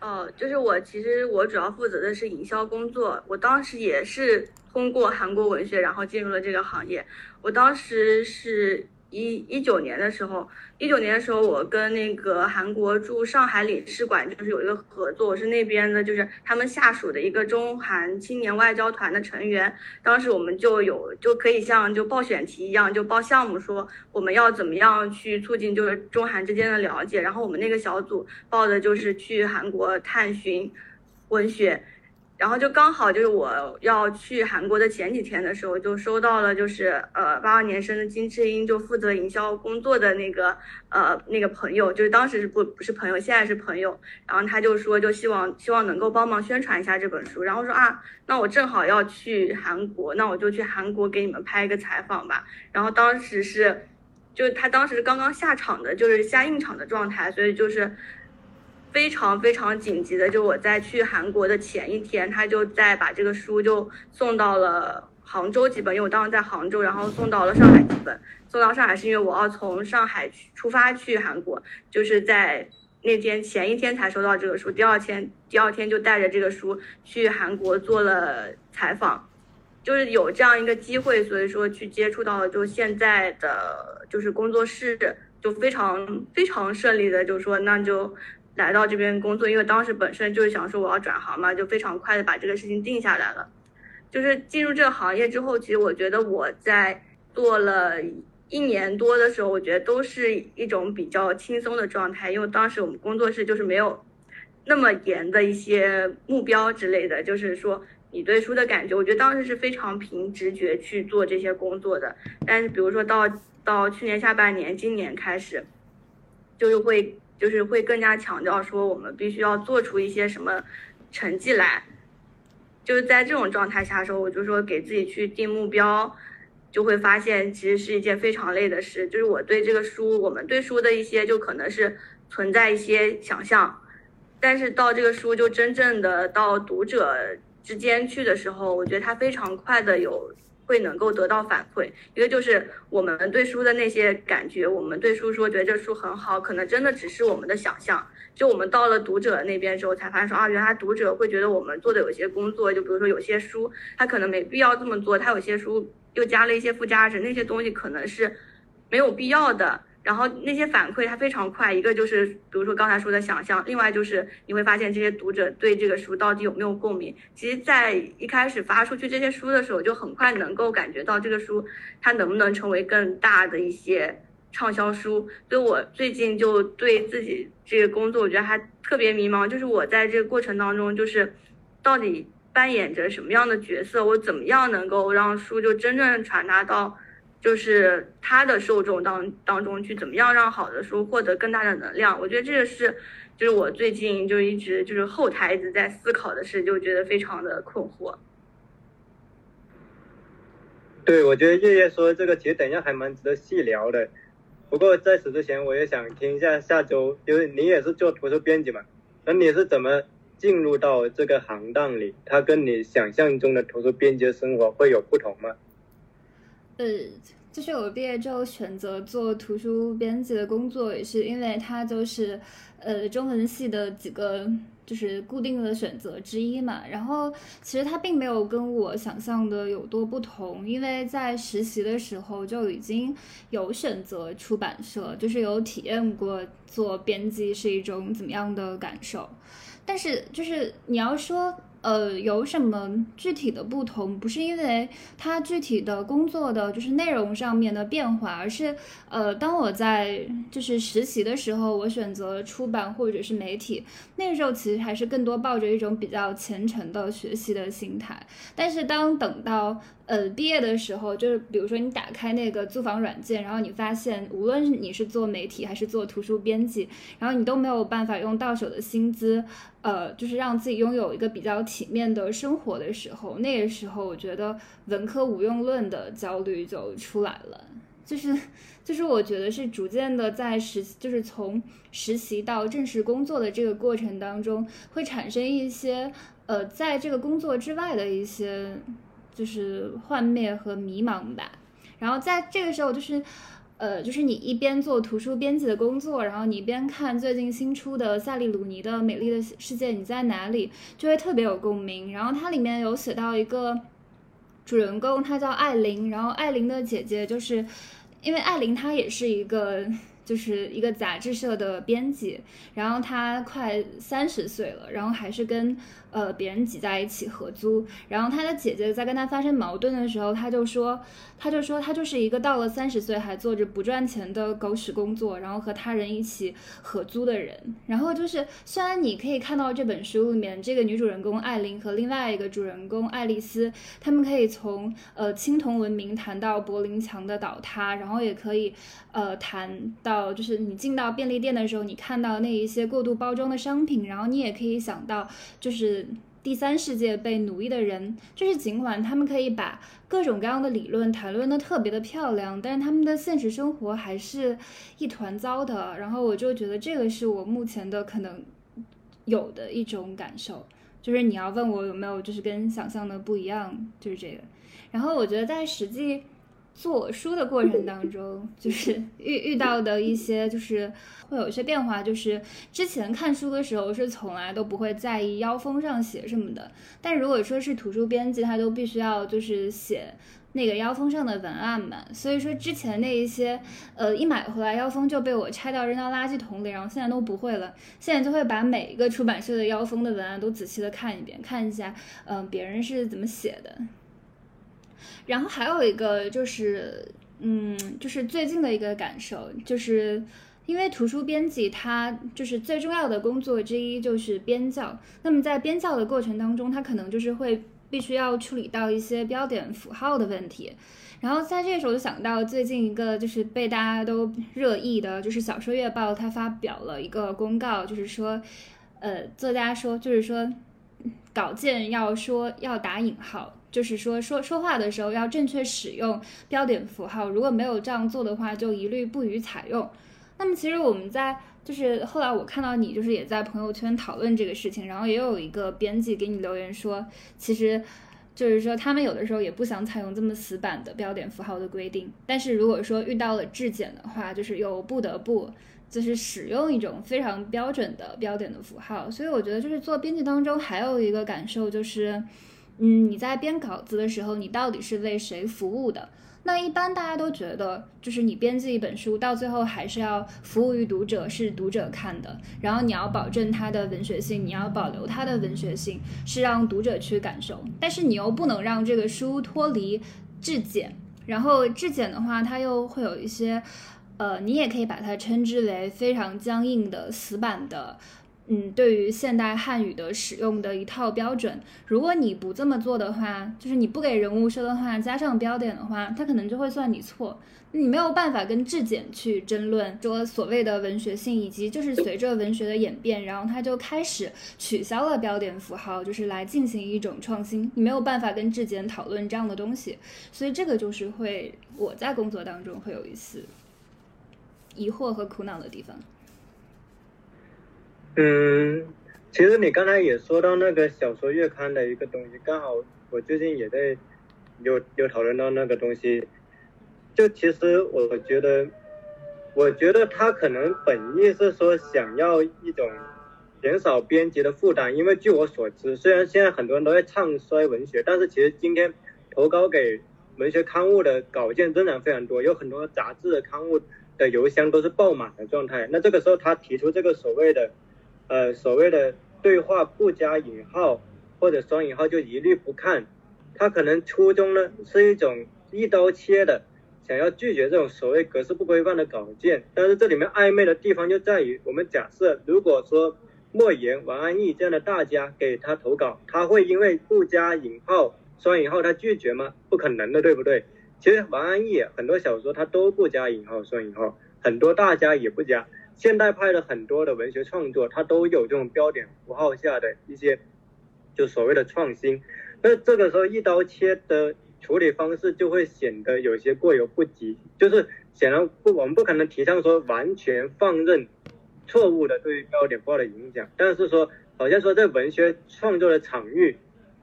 S2: 哦，就是我其实我主要负责的是营销工作，我当时也是通过韩国文学，然后进入了这个行业。我当时是。一一九年的时候，一九年的时候，我跟那个韩国驻上海领事馆就是有一个合作，我是那边的，就是他们下属的一个中韩青年外交团的成员。当时我们就有就可以像就报选题一样，就报项目，说我们要怎么样去促进就是中韩之间的了解。然后我们那个小组报的就是去韩国探寻文学。然后就刚好就是我要去韩国的前几天的时候，就收到了就是呃八二年生的金智英就负责营销工作的那个呃那个朋友，就是当时是不不是朋友，现在是朋友。然后他就说就希望希望能够帮忙宣传一下这本书。然后说啊，那我正好要去韩国，那我就去韩国给你们拍一个采访吧。然后当时是，就他当时刚刚下场的，就是下映场的状态，所以就是。非常非常紧急的，就我在去韩国的前一天，他就在把这个书就送到了杭州几本，因为我当时在杭州，然后送到了上海几本。送到上海是因为我要从上海去出发去韩国，就是在那天前一天才收到这个书，第二天第二天就带着这个书去韩国做了采访，就是有这样一个机会，所以说去接触到了就现在的就是工作室，就非常非常顺利的就说那就。来到这边工作，因为当时本身就是想说我要转行嘛，就非常快的把这个事情定下来了。就是进入这个行业之后，其实我觉得我在做了一年多的时候，我觉得都是一种比较轻松的状态，因为当时我们工作室就是没有那么严的一些目标之类的，就是说你对书的感觉，我觉得当时是非常凭直觉去做这些工作的。但是比如说到到去年下半年，今年开始，就是会。就是会更加强调说，我们必须要做出一些什么成绩来。就是在这种状态下的时候，我就说给自己去定目标，就会发现其实是一件非常累的事。就是我对这个书，我们对书的一些就可能是存在一些想象，但是到这个书就真正的到读者之间去的时候，我觉得它非常快的有。会能够得到反馈，一个就是我们对书的那些感觉，我们对书说觉得这书很好，可能真的只是我们的想象。就我们到了读者那边之后，才发现说啊，原来读者会觉得我们做的有些工作，就比如说有些书，他可能没必要这么做，他有些书又加了一些附加值，那些东西可能是没有必要的。然后那些反馈它非常快，一个就是比如说刚才说的想象，另外就是你会发现这些读者对这个书到底有没有共鸣。其实，在一开始发出去这些书的时候，就很快能够感觉到这个书它能不能成为更大的一些畅销书。所以我最近就对自己这个工作，我觉得还特别迷茫，就是我在这个过程当中，就是到底扮演着什么样的角色，我怎么样能够让书就真正传达到。就是他的受众当当中去怎么样让好的书获得更大的能量？我觉得这个是，就是我最近就一直就是后台一直在思考的事，就觉得非常的困惑。
S3: 对，我觉得月月说这个其实等一下还蛮值得细聊的。不过在此之前，我也想听一下下周，就是你也是做图书编辑嘛，那你是怎么进入到这个行当里？它跟你想象中的图书编辑的生活会有不同吗？
S1: 呃。就是我毕业之后选择做图书编辑的工作，也是因为它就是，呃，中文系的几个就是固定的选择之一嘛。然后其实它并没有跟我想象的有多不同，因为在实习的时候就已经有选择出版社，就是有体验过做编辑是一种怎么样的感受。但是就是你要说。呃，有什么具体的不同？不是因为它具体的工作的就是内容上面的变化，而是呃，当我在就是实习的时候，我选择出版或者是媒体，那个时候其实还是更多抱着一种比较虔诚的学习的心态。但是当等到呃，毕业的时候，就是比如说你打开那个租房软件，然后你发现，无论你是做媒体还是做图书编辑，然后你都没有办法用到手的薪资，呃，就是让自己拥有一个比较体面的生活的时候，那个时候我觉得文科无用论的焦虑就出来了，就是，就是我觉得是逐渐的在实，就是从实习到正式工作的这个过程当中，会产生一些，呃，在这个工作之外的一些。就是幻灭和迷茫吧，然后在这个时候，就是，呃，就是你一边做图书编辑的工作，然后你一边看最近新出的萨利鲁尼的《美丽的世界你在哪里》，就会特别有共鸣。然后它里面有写到一个主人公，她叫艾琳，然后艾琳的姐姐就是，因为艾琳她也是一个。就是一个杂志社的编辑，然后他快三十岁了，然后还是跟呃别人挤在一起合租。然后他的姐姐在跟他发生矛盾的时候，他就说，他就说他就是一个到了三十岁还做着不赚钱的狗屎工作，然后和他人一起合租的人。然后就是虽然你可以看到这本书里面这个女主人公艾琳和另外一个主人公爱丽丝，他们可以从呃青铜文明谈到柏林墙的倒塌，然后也可以呃谈到。就是你进到便利店的时候，你看到那一些过度包装的商品，然后你也可以想到，就是第三世界被奴役的人，就是尽管他们可以把各种各样的理论谈论的特别的漂亮，但是他们的现实生活还是一团糟的。然后我就觉得这个是我目前的可能有的一种感受，就是你要问我有没有就是跟想象的不一样，就是这个。然后我觉得在实际。做书的过程当中，就是遇遇到的一些，就是会有一些变化。就是之前看书的时候是从来都不会在意腰封上写什么的，但如果说是图书编辑，他都必须要就是写那个腰封上的文案嘛。所以说之前那一些，呃，一买回来腰封就被我拆掉扔到垃圾桶里，然后现在都不会了。现在就会把每一个出版社的腰封的文案都仔细的看一遍，看一下，嗯，别人是怎么写的。然后还有一个就是，嗯，就是最近的一个感受，就是因为图书编辑他就是最重要的工作之一就是编校。那么在编校的过程当中，他可能就是会必须要处理到一些标点符号的问题。然后在这时候就想到最近一个就是被大家都热议的，就是小说月报它发表了一个公告，就是说，呃，作家说就是说，稿件要说要打引号。就是说说说话的时候要正确使用标点符号，如果没有这样做的话，就一律不予采用。那么其实我们在就是后来我看到你就是也在朋友圈讨论这个事情，然后也有一个编辑给你留言说，其实就是说他们有的时候也不想采用这么死板的标点符号的规定，但是如果说遇到了质检的话，就是又不得不就是使用一种非常标准的标点的符号。所以我觉得就是做编辑当中还有一个感受就是。嗯，你在编稿子的时候，你到底是为谁服务的？那一般大家都觉得，就是你编辑一本书，到最后还是要服务于读者，是读者看的。然后你要保证它的文学性，你要保留它的文学性，是让读者去感受。但是你又不能让这个书脱离质检。然后质检的话，它又会有一些，呃，你也可以把它称之为非常僵硬的、死板的。嗯，对于现代汉语的使用的一套标准，如果你不这么做的话，就是你不给人物说的话加上标点的话，他可能就会算你错，你没有办法跟质检去争论说所谓的文学性，以及就是随着文学的演变，然后他就开始取消了标点符号，就是来进行一种创新，你没有办法跟质检讨论这样的东西，所以这个就是会我在工作当中会有一次疑惑和苦恼的地方。
S3: 嗯，其实你刚才也说到那个小说月刊的一个东西，刚好我最近也在有有讨论到那个东西。就其实我觉得，我觉得他可能本意是说想要一种减少编辑的负担，因为据我所知，虽然现在很多人都在唱衰文学，但是其实今天投稿给文学刊物的稿件仍然非常多，有很多杂志的刊物的邮箱都是爆满的状态。那这个时候他提出这个所谓的。呃，所谓的对话不加引号或者双引号就一律不看，他可能初衷呢是一种一刀切的想要拒绝这种所谓格式不规范的稿件，但是这里面暧昧的地方就在于，我们假设如果说莫言、王安忆这样的大家给他投稿，他会因为不加引号、双引号他拒绝吗？不可能的，对不对？其实王安忆很多小说他都不加引号、双引号，很多大家也不加。现代派的很多的文学创作，它都有这种标点符号下的一些，就所谓的创新。那这个时候一刀切的处理方式就会显得有些过犹不及。就是显然不，我们不可能提倡说完全放任错误的对于标点符号的影响。但是说，好像说在文学创作的场域，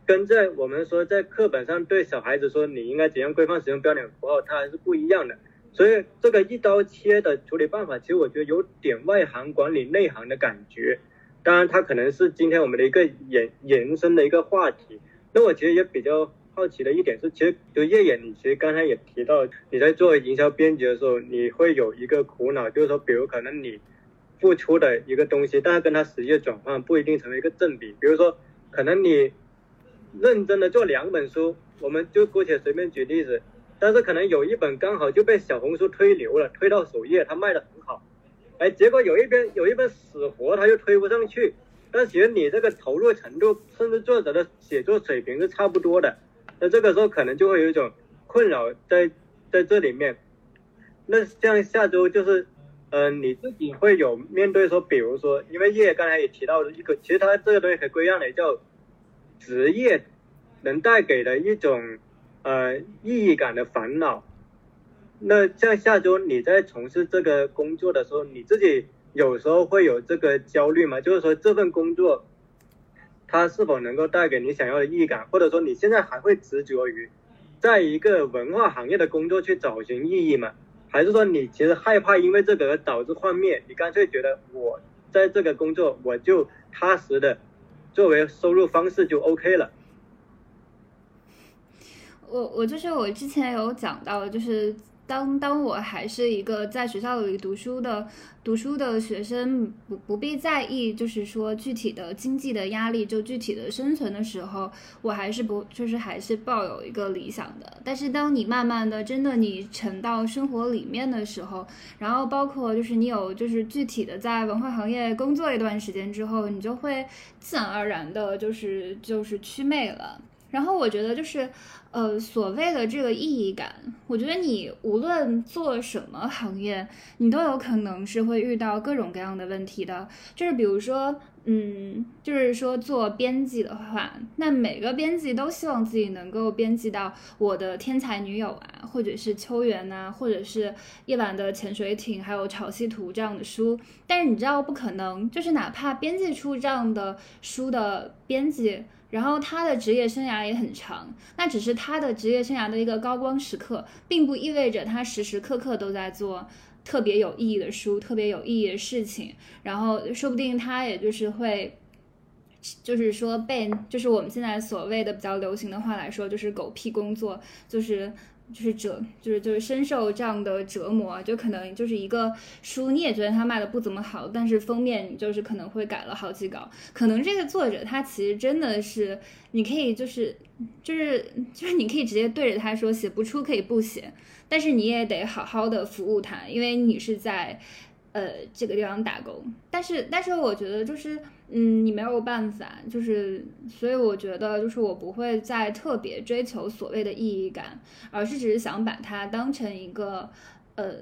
S3: 跟在我们说在课本上对小孩子说你应该怎样规范使用标点符号，它还是不一样的。所以这个一刀切的处理办法，其实我觉得有点外行管理内行的感觉。当然，它可能是今天我们的一个延延伸的一个话题。那我其实也比较好奇的一点是，其实就叶叶，你其实刚才也提到，你在做营销编辑的时候，你会有一个苦恼，就是说，比如可能你付出的一个东西，但是跟它实际的转换不一定成为一个正比。比如说，可能你认真的做两本书，我们就姑且随便举例子，但是可能有一本刚好就被小红书推流了，推到首页，它卖的很好，哎，结果有一边有一本死活，它又推不上去。但其实你这个投入程度，甚至作者的写作水平是差不多的，那这个时候可能就会有一种困扰在在这里面。那像下周就是，嗯，你自己会有面对说，比如说，因为叶刚才也提到一个，其实他这个东西可以归样的叫职业能带给的一种呃意义感的烦恼。那像下周你在从事这个工作的时候，你自己。有时候会有这个焦虑嘛，就是说这份工作，它是否能够带给你想要的意义感，或者说你现在还会执着于，在一个文化行业的工作去找寻意义吗？还是说你其实害怕因为这个而导致幻灭？你干脆觉得我在这个工作我就踏实的作为收入方式就 OK 了。
S1: 我我就是我之前有讲到，就是。当当我还是一个在学校里读书的读书的学生，不不必在意，就是说具体的经济的压力，就具体的生存的时候，我还是不就是还是抱有一个理想的。但是当你慢慢的真的你沉到生活里面的时候，然后包括就是你有就是具体的在文化行业工作一段时间之后，你就会自然而然的就是就是祛魅了。然后我觉得就是，呃，所谓的这个意义感，我觉得你无论做什么行业，你都有可能是会遇到各种各样的问题的。就是比如说，嗯，就是说做编辑的话，那每个编辑都希望自己能够编辑到我的天才女友啊，或者是秋园呐，或者是夜晚的潜水艇，还有潮汐图这样的书。但是你知道不可能，就是哪怕编辑出这样的书的编辑。然后他的职业生涯也很长，那只是他的职业生涯的一个高光时刻，并不意味着他时时刻刻都在做特别有意义的书、特别有意义的事情。然后说不定他也就是会，就是说被，就是我们现在所谓的比较流行的话来说，就是狗屁工作，就是。就是折，就是就是深受这样的折磨，就可能就是一个书，你也觉得它卖的不怎么好，但是封面就是可能会改了好几稿，可能这个作者他其实真的是，你可以就是就是就是你可以直接对着他说写不出可以不写，但是你也得好好的服务他，因为你是在。呃，这个地方打工，但是但是我觉得就是，嗯，你没有办法，就是，所以我觉得就是我不会再特别追求所谓的意义感，而是只是想把它当成一个，呃，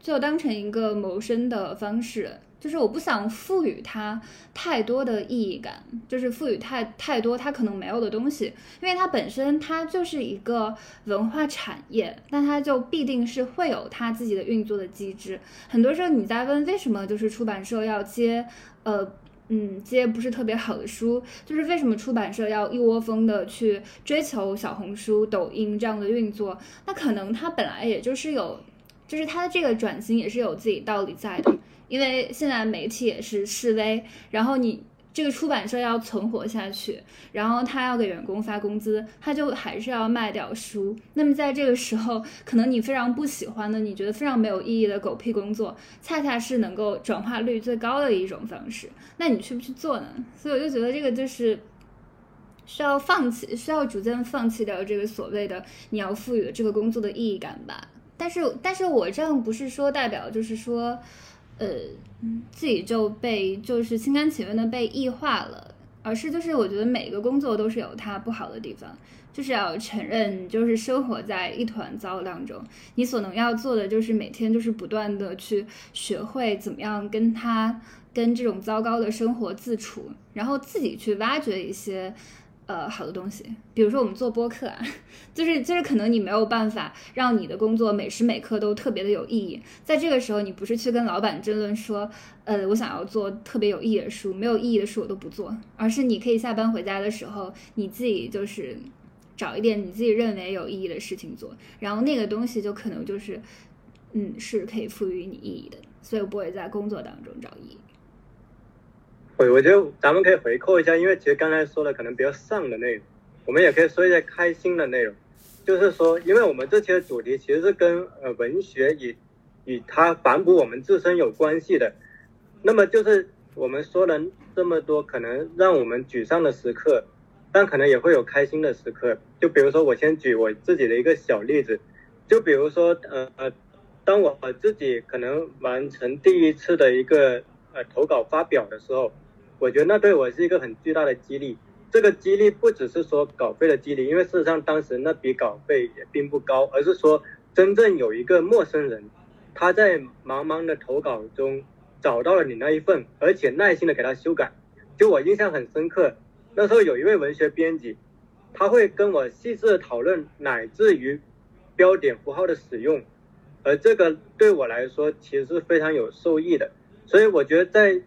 S1: 就当成一个谋生的方式。就是我不想赋予它太多的意义感，就是赋予太太多它可能没有的东西，因为它本身它就是一个文化产业，那它就必定是会有它自己的运作的机制。很多时候你在问为什么就是出版社要接，呃，嗯，接不是特别好的书，就是为什么出版社要一窝蜂的去追求小红书、抖音这样的运作？那可能它本来也就是有，就是它的这个转型也是有自己道理在的。因为现在媒体也是示威，然后你这个出版社要存活下去，然后他要给员工发工资，他就还是要卖掉书。那么在这个时候，可能你非常不喜欢的，你觉得非常没有意义的狗屁工作，恰恰是能够转化率最高的一种方式。那你去不去做呢？所以我就觉得这个就是需要放弃，需要逐渐放弃掉这个所谓的你要赋予的这个工作的意义感吧。但是，但是我这样不是说代表就是说。呃，自己就被就是心甘情愿的被异化了，而是就是我觉得每个工作都是有它不好的地方，就是要承认，就是生活在一团糟当中，你所能要做的就是每天就是不断的去学会怎么样跟他跟这种糟糕的生活自处，然后自己去挖掘一些。呃，好的东西，比如说我们做播客啊，就是就是可能你没有办法让你的工作每时每刻都特别的有意义，在这个时候，你不是去跟老板争论说，呃，我想要做特别有意义的书，没有意义的书我都不做，而是你可以下班回家的时候，你自己就是找一点你自己认为有意义的事情做，然后那个东西就可能就是，嗯，是可以赋予你意义的，所以我不会在工作当中找意义。
S3: 我我觉得咱们可以回扣一下，因为其实刚才说的可能比较上的内容，我们也可以说一些开心的内容。就是说，因为我们这期的主题其实是跟呃文学与与它反哺我们自身有关系的。那么就是我们说了这么多，可能让我们沮丧的时刻，但可能也会有开心的时刻。就比如说，我先举我自己的一个小例子，就比如说，呃呃，当我自己可能完成第一次的一个呃投稿发表的时候，我觉得那对我是一个很巨大的激励。这个激励不只是说稿费的激励，因为事实上当时那笔稿费也并不高，而是说真正有一个陌生人，他在茫茫的投稿中找到了你那一份，而且耐心的给他修改。就我印象很深刻，那时候有一位文学编辑，他会跟我细致的讨论，乃至于标点符号的使用，而这个对我来说其实是非常有受益的。所以我觉得在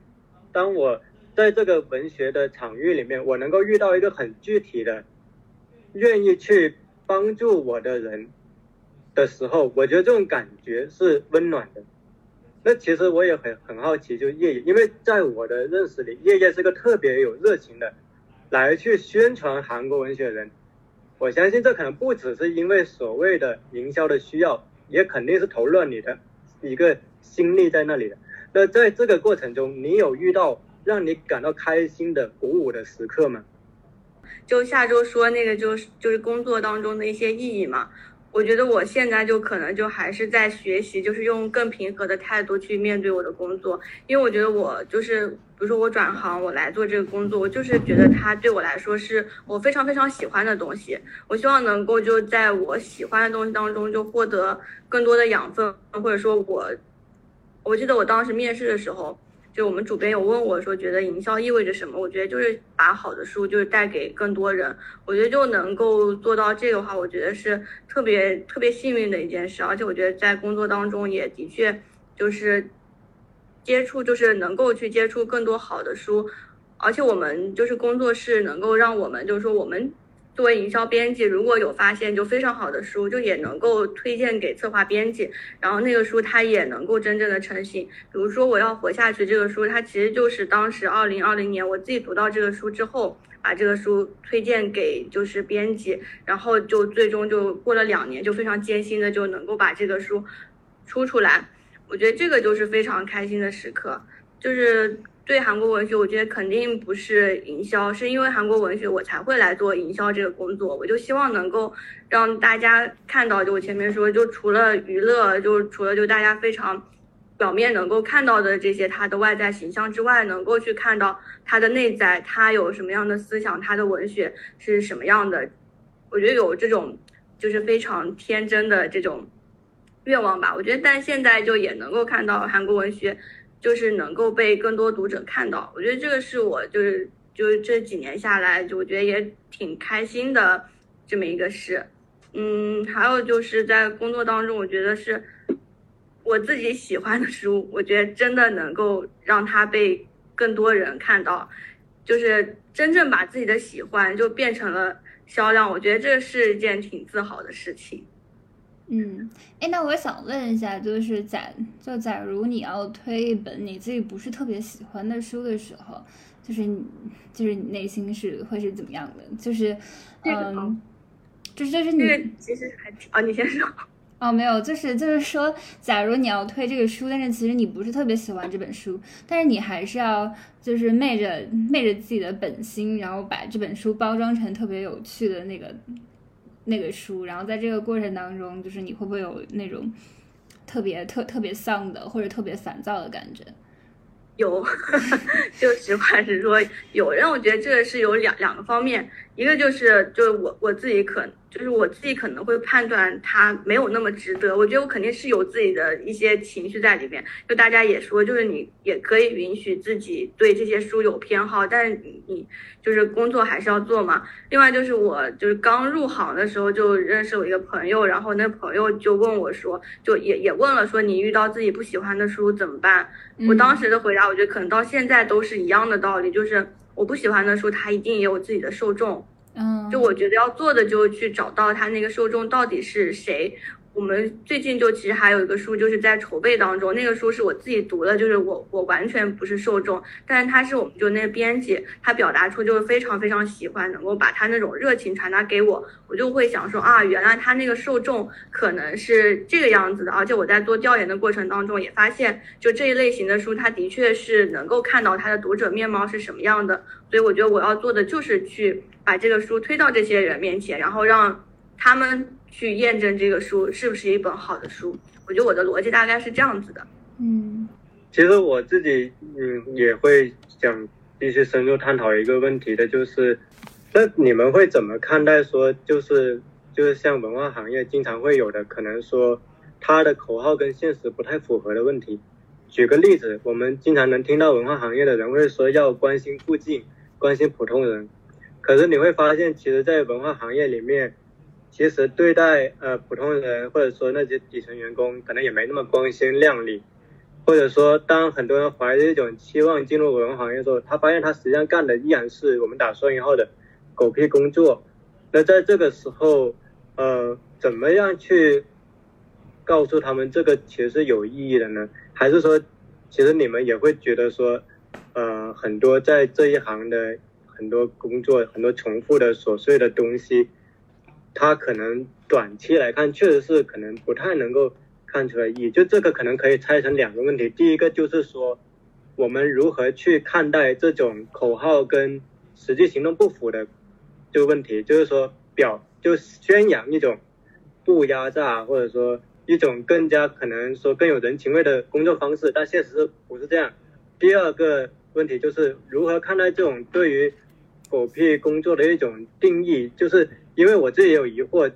S3: 当我。在这个文学的场域里面，我能够遇到一个很具体的、愿意去帮助我的人的时候，我觉得这种感觉是温暖的。那其实我也很很好奇，就叶叶，因为在我的认识里，叶叶是个特别有热情的，来去宣传韩国文学的人。我相信这可能不只是因为所谓的营销的需要，也肯定是投入了你的一个心力在那里的。那在这个过程中，你有遇到？让你感到开心的、鼓舞的时刻吗？
S2: 就下周说那个，就是就是工作当中的一些意义嘛。我觉得我现在就可能就还是在学习，就是用更平和的态度去面对我的工作。因为我觉得我就是，比如说我转行，我来做这个工作，我就是觉得它对我来说是我非常非常喜欢的东西。我希望能够就在我喜欢的东西当中就获得更多的养分，或者说我，我记得我当时面试的时候。就我们主编有问我说，觉得营销意味着什么？我觉得就是把好的书就是带给更多人。我觉得就能够做到这个话，我觉得是特别特别幸运的一件事。而且我觉得在工作当中也的确就是接触，就是能够去接触更多好的书。而且我们就是工作室能够让我们就是说我们。作为营销编辑，如果有发现就非常好的书，就也能够推荐给策划编辑，然后那个书它也能够真正的成型。比如说我要活下去这个书，它其实就是当时二零二零年我自己读到这个书之后，把这个书推荐给就是编辑，然后就最终就过了两年，就非常艰辛的就能够把这个书出出来。我觉得这个就是非常开心的时刻，就是。对韩国文学，我觉得肯定不是营销，是因为韩国文学我才会来做营销这个工作。我就希望能够让大家看到，就我前面说，就除了娱乐，就除了就大家非常表面能够看到的这些它的外在形象之外，能够去看到它的内在，它有什么样的思想，它的文学是什么样的。我觉得有这种就是非常天真的这种愿望吧。我觉得，但现在就也能够看到韩国文学。就是能够被更多读者看到，我觉得这个是我就是就是这几年下来，就我觉得也挺开心的这么一个事。嗯，还有就是在工作当中，我觉得是我自己喜欢的书，我觉得真的能够让它被更多人看到，就是真正把自己的喜欢就变成了销量，我觉得这是一件挺自豪的事情。
S1: 嗯，哎，那我想问一下，就是假就假如你要推一本你自己不是特别喜欢的书的时候，就是你就是你内心是会是怎么样的？就是嗯，就是就是你
S2: 其实还挺啊，你先说
S1: 哦，没有，就是就是说，假如你要推这个书，但是其实你不是特别喜欢这本书，但是你还是要就是昧着昧着自己的本心，然后把这本书包装成特别有趣的那个。那个书，然后在这个过程当中，就是你会不会有那种特别特特别丧的或者特别烦躁的感觉？
S2: 有，就实话实说，有。让我觉得这个是有两两个方面，一个就是就是我我自己可就是我自己可能会判断它没有那么值得。我觉得我肯定是有自己的一些情绪在里面。就大家也说，就是你也可以允许自己对这些书有偏好，但是你你。就是工作还是要做嘛。另外就是我就是刚入行的时候就认识我一个朋友，然后那朋友就问我说，就也也问了说你遇到自己不喜欢的书怎么办？我当时的回答，我觉得可能到现在都是一样的道理，就是我不喜欢的书，它一定也有自己的受众。
S1: 嗯，
S2: 就我觉得要做的就去找到他那个受众到底是谁。我们最近就其实还有一个书，就是在筹备当中。那个书是我自己读了，就是我我完全不是受众，但是他是我们就那个编辑，他表达出就是非常非常喜欢，能够把他那种热情传达给我，我就会想说啊，原来他那个受众可能是这个样子的。而且我在做调研的过程当中也发现，就这一类型的书，它的确是能够看到他的读者面貌是什么样的。所以我觉得我要做的就是去把这个书推到这些人面前，然后让他们。去验证这个书是不是一本好的书，我觉得我的逻辑大概是这样子的。
S1: 嗯，
S3: 其实我自己嗯也会想继续深入探讨一个问题的，就是那你们会怎么看待说就是就是像文化行业经常会有的可能说它的口号跟现实不太符合的问题？举个例子，我们经常能听到文化行业的人会说要关心附近，关心普通人，可是你会发现，其实，在文化行业里面。其实对待呃普通人或者说那些底层员工，可能也没那么光鲜亮丽，或者说当很多人怀着一种期望进入文化行业的时候，他发现他实际上干的依然是我们打双引号的狗屁工作。那在这个时候，呃，怎么样去告诉他们这个其实是有意义的呢？还是说，其实你们也会觉得说，呃，很多在这一行的很多工作，很多重复的琐碎的东西。他可能短期来看，确实是可能不太能够看出来意义。就这个可能可以拆成两个问题。第一个就是说，我们如何去看待这种口号跟实际行动不符的这个问题？就是说，表就宣扬一种不压榨，或者说一种更加可能说更有人情味的工作方式，但现实是不是这样？第二个问题就是如何看待这种对于狗屁工作的一种定义，就是。因为我这也有疑惑，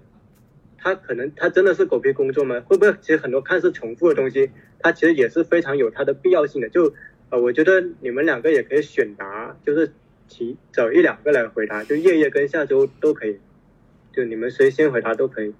S3: 他可能他真的是狗屁工作吗？会不会其实很多看似重复的东西，它其实也是非常有它的必要性的？就呃，我觉得你们两个也可以选答，就是提找一两个来回答，就夜夜跟下周都可以，就你们谁先回答都可以。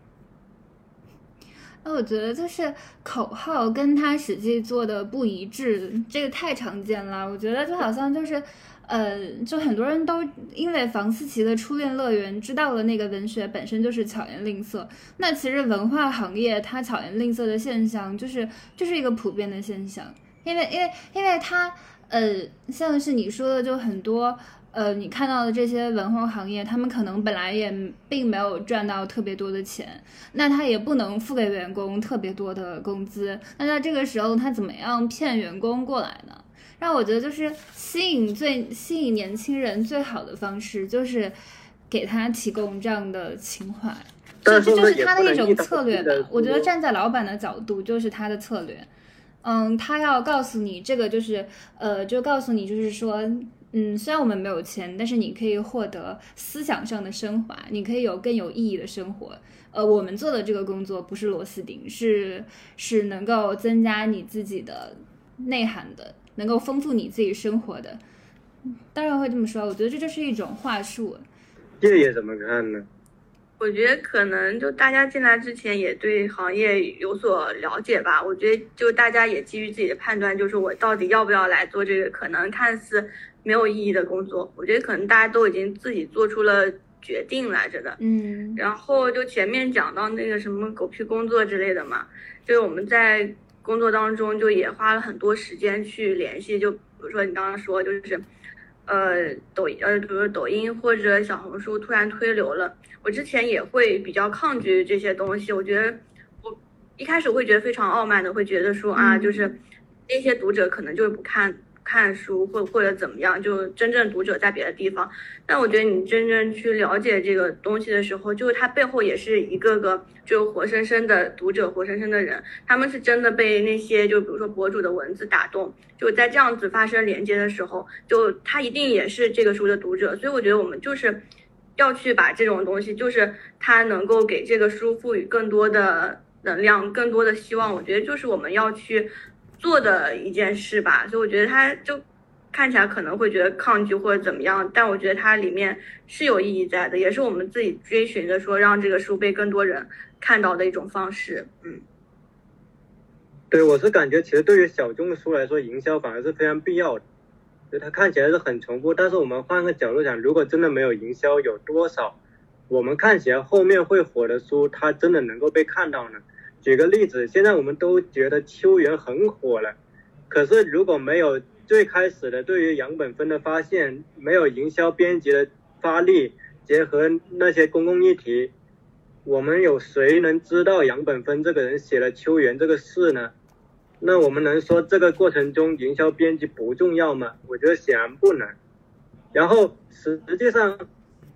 S1: 那我觉得就是口号跟他实际做的不一致，这个太常见了。我觉得就好像就是。呃，就很多人都因为房思琪的《初恋乐园》知道了那个文学本身就是巧言令色。那其实文化行业它巧言令色的现象，就是就是一个普遍的现象。因为因为因为它呃，像是你说的，就很多呃，你看到的这些文化行业，他们可能本来也并没有赚到特别多的钱，那他也不能付给员工特别多的工资。那在这个时候，他怎么样骗员工过来呢？让我觉得就是吸引最吸引年轻人最好的方式，就是给他提供这样的情怀，这这就是他的一种策略吧。我觉得站在老板的角度，就是他的策略。嗯，他要告诉你这个就是呃，就告诉你就是说，嗯，虽然我们没有钱，但是你可以获得思想上的升华，你可以有更有意义的生活。呃，我们做的这个工作不是螺丝钉，是是能够增加你自己的内涵的。能够丰富你自己生活的，当然会这么说。我觉得这就是一种话术。
S3: 叶叶怎么看呢？
S2: 我觉得可能就大家进来之前也对行业有所了解吧。我觉得就大家也基于自己的判断，就是我到底要不要来做这个可能看似没有意义的工作。我觉得可能大家都已经自己做出了决定来着的。
S1: 嗯。
S2: 然后就前面讲到那个什么狗屁工作之类的嘛，就是我们在。工作当中就也花了很多时间去联系，就比如说你刚刚说，就是，呃，抖呃，比如说抖音或者小红书突然推流了，我之前也会比较抗拒这些东西。我觉得我一开始会觉得非常傲慢的，会觉得说啊，就是那些读者可能就是不看。看书或或者怎么样，就真正读者在别的地方。但我觉得你真正去了解这个东西的时候，就是它背后也是一个个就活生生的读者，活生生的人，他们是真的被那些就比如说博主的文字打动，就在这样子发生连接的时候，就他一定也是这个书的读者。所以我觉得我们就是要去把这种东西，就是它能够给这个书赋予更多的能量，更多的希望。我觉得就是我们要去。做的一件事吧，所以我觉得他就看起来可能会觉得抗拒或者怎么样，但我觉得它里面是有意义在的，也是我们自己追寻的，说让这个书被更多人看到的一种方式。嗯，
S3: 对我是感觉，其实对于小众的书来说，营销反而是非常必要的。就它看起来是很重复，但是我们换个角度讲，如果真的没有营销，有多少我们看起来后面会火的书，它真的能够被看到呢？举个例子，现在我们都觉得秋园很火了，可是如果没有最开始的对于杨本芬的发现，没有营销编辑的发力，结合那些公共议题，我们有谁能知道杨本芬这个人写了秋园这个事呢？那我们能说这个过程中营销编辑不重要吗？我觉得显然不能。然后实际上，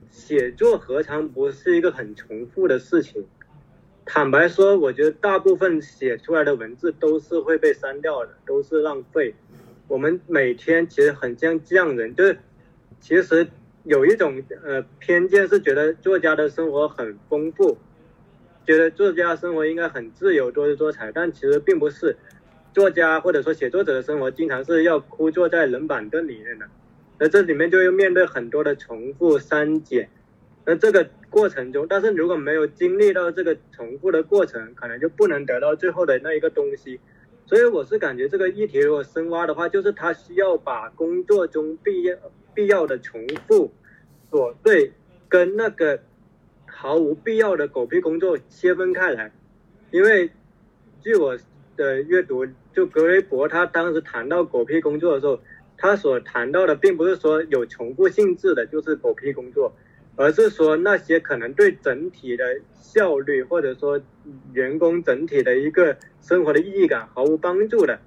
S3: 写作何尝不是一个很重复的事情？坦白说，我觉得大部分写出来的文字都是会被删掉的，都是浪费。我们每天其实很像匠人，就是其实有一种呃偏见，是觉得作家的生活很丰富，觉得作家生活应该很自由、多姿多彩，但其实并不是。作家或者说写作者的生活，经常是要枯坐在冷板凳里面的，那这里面就要面对很多的重复删减，那这个过程中，但是如果没有经历到这个重复的过程，可能就不能得到最后的那一个东西。所以我是感觉这个议题如果深挖的话，就是他需要把工作中必要必要的重复琐碎跟那个毫无必要的狗屁工作切分开来，因为据我的阅读。就格雷伯他当时谈到狗屁工作的时候，他所谈到的并不是说有重复性质的就是狗屁工作，而是说那些可能对整体的效率或者说员工整体的一个生活的意义感毫无帮助的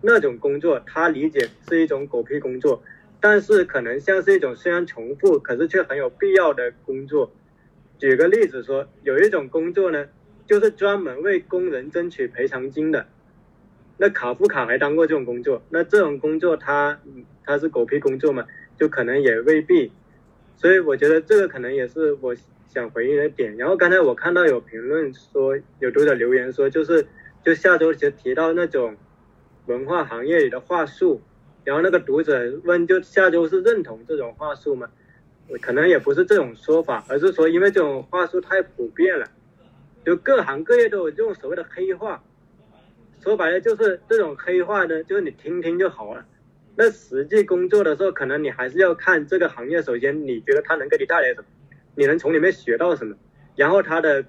S3: 那种工作，他理解是一种狗屁工作，但是可能像是一种虽然重复，可是却很有必要的工作。举个例子说，有一种工作呢，就是专门为工人争取赔偿金的。那卡夫卡还当过这种工作，那这种工作他他是狗屁工作嘛，就可能也未必，所以我觉得这个可能也是我想回应的点。然后刚才我看到有评论说，有读者留言说，就是就下周就提到那种文化行业里的话术，然后那个读者问，就下周是认同这种话术吗？可能也不是这种说法，而是说因为这种话术太普遍了，就各行各业都有这种所谓的黑话。说白了就是这种黑话呢，就是你听听就好了。那实际工作的时候，可能你还是要看这个行业。首先，你觉得它能给你带来什么？你能从里面学到什么？然后它的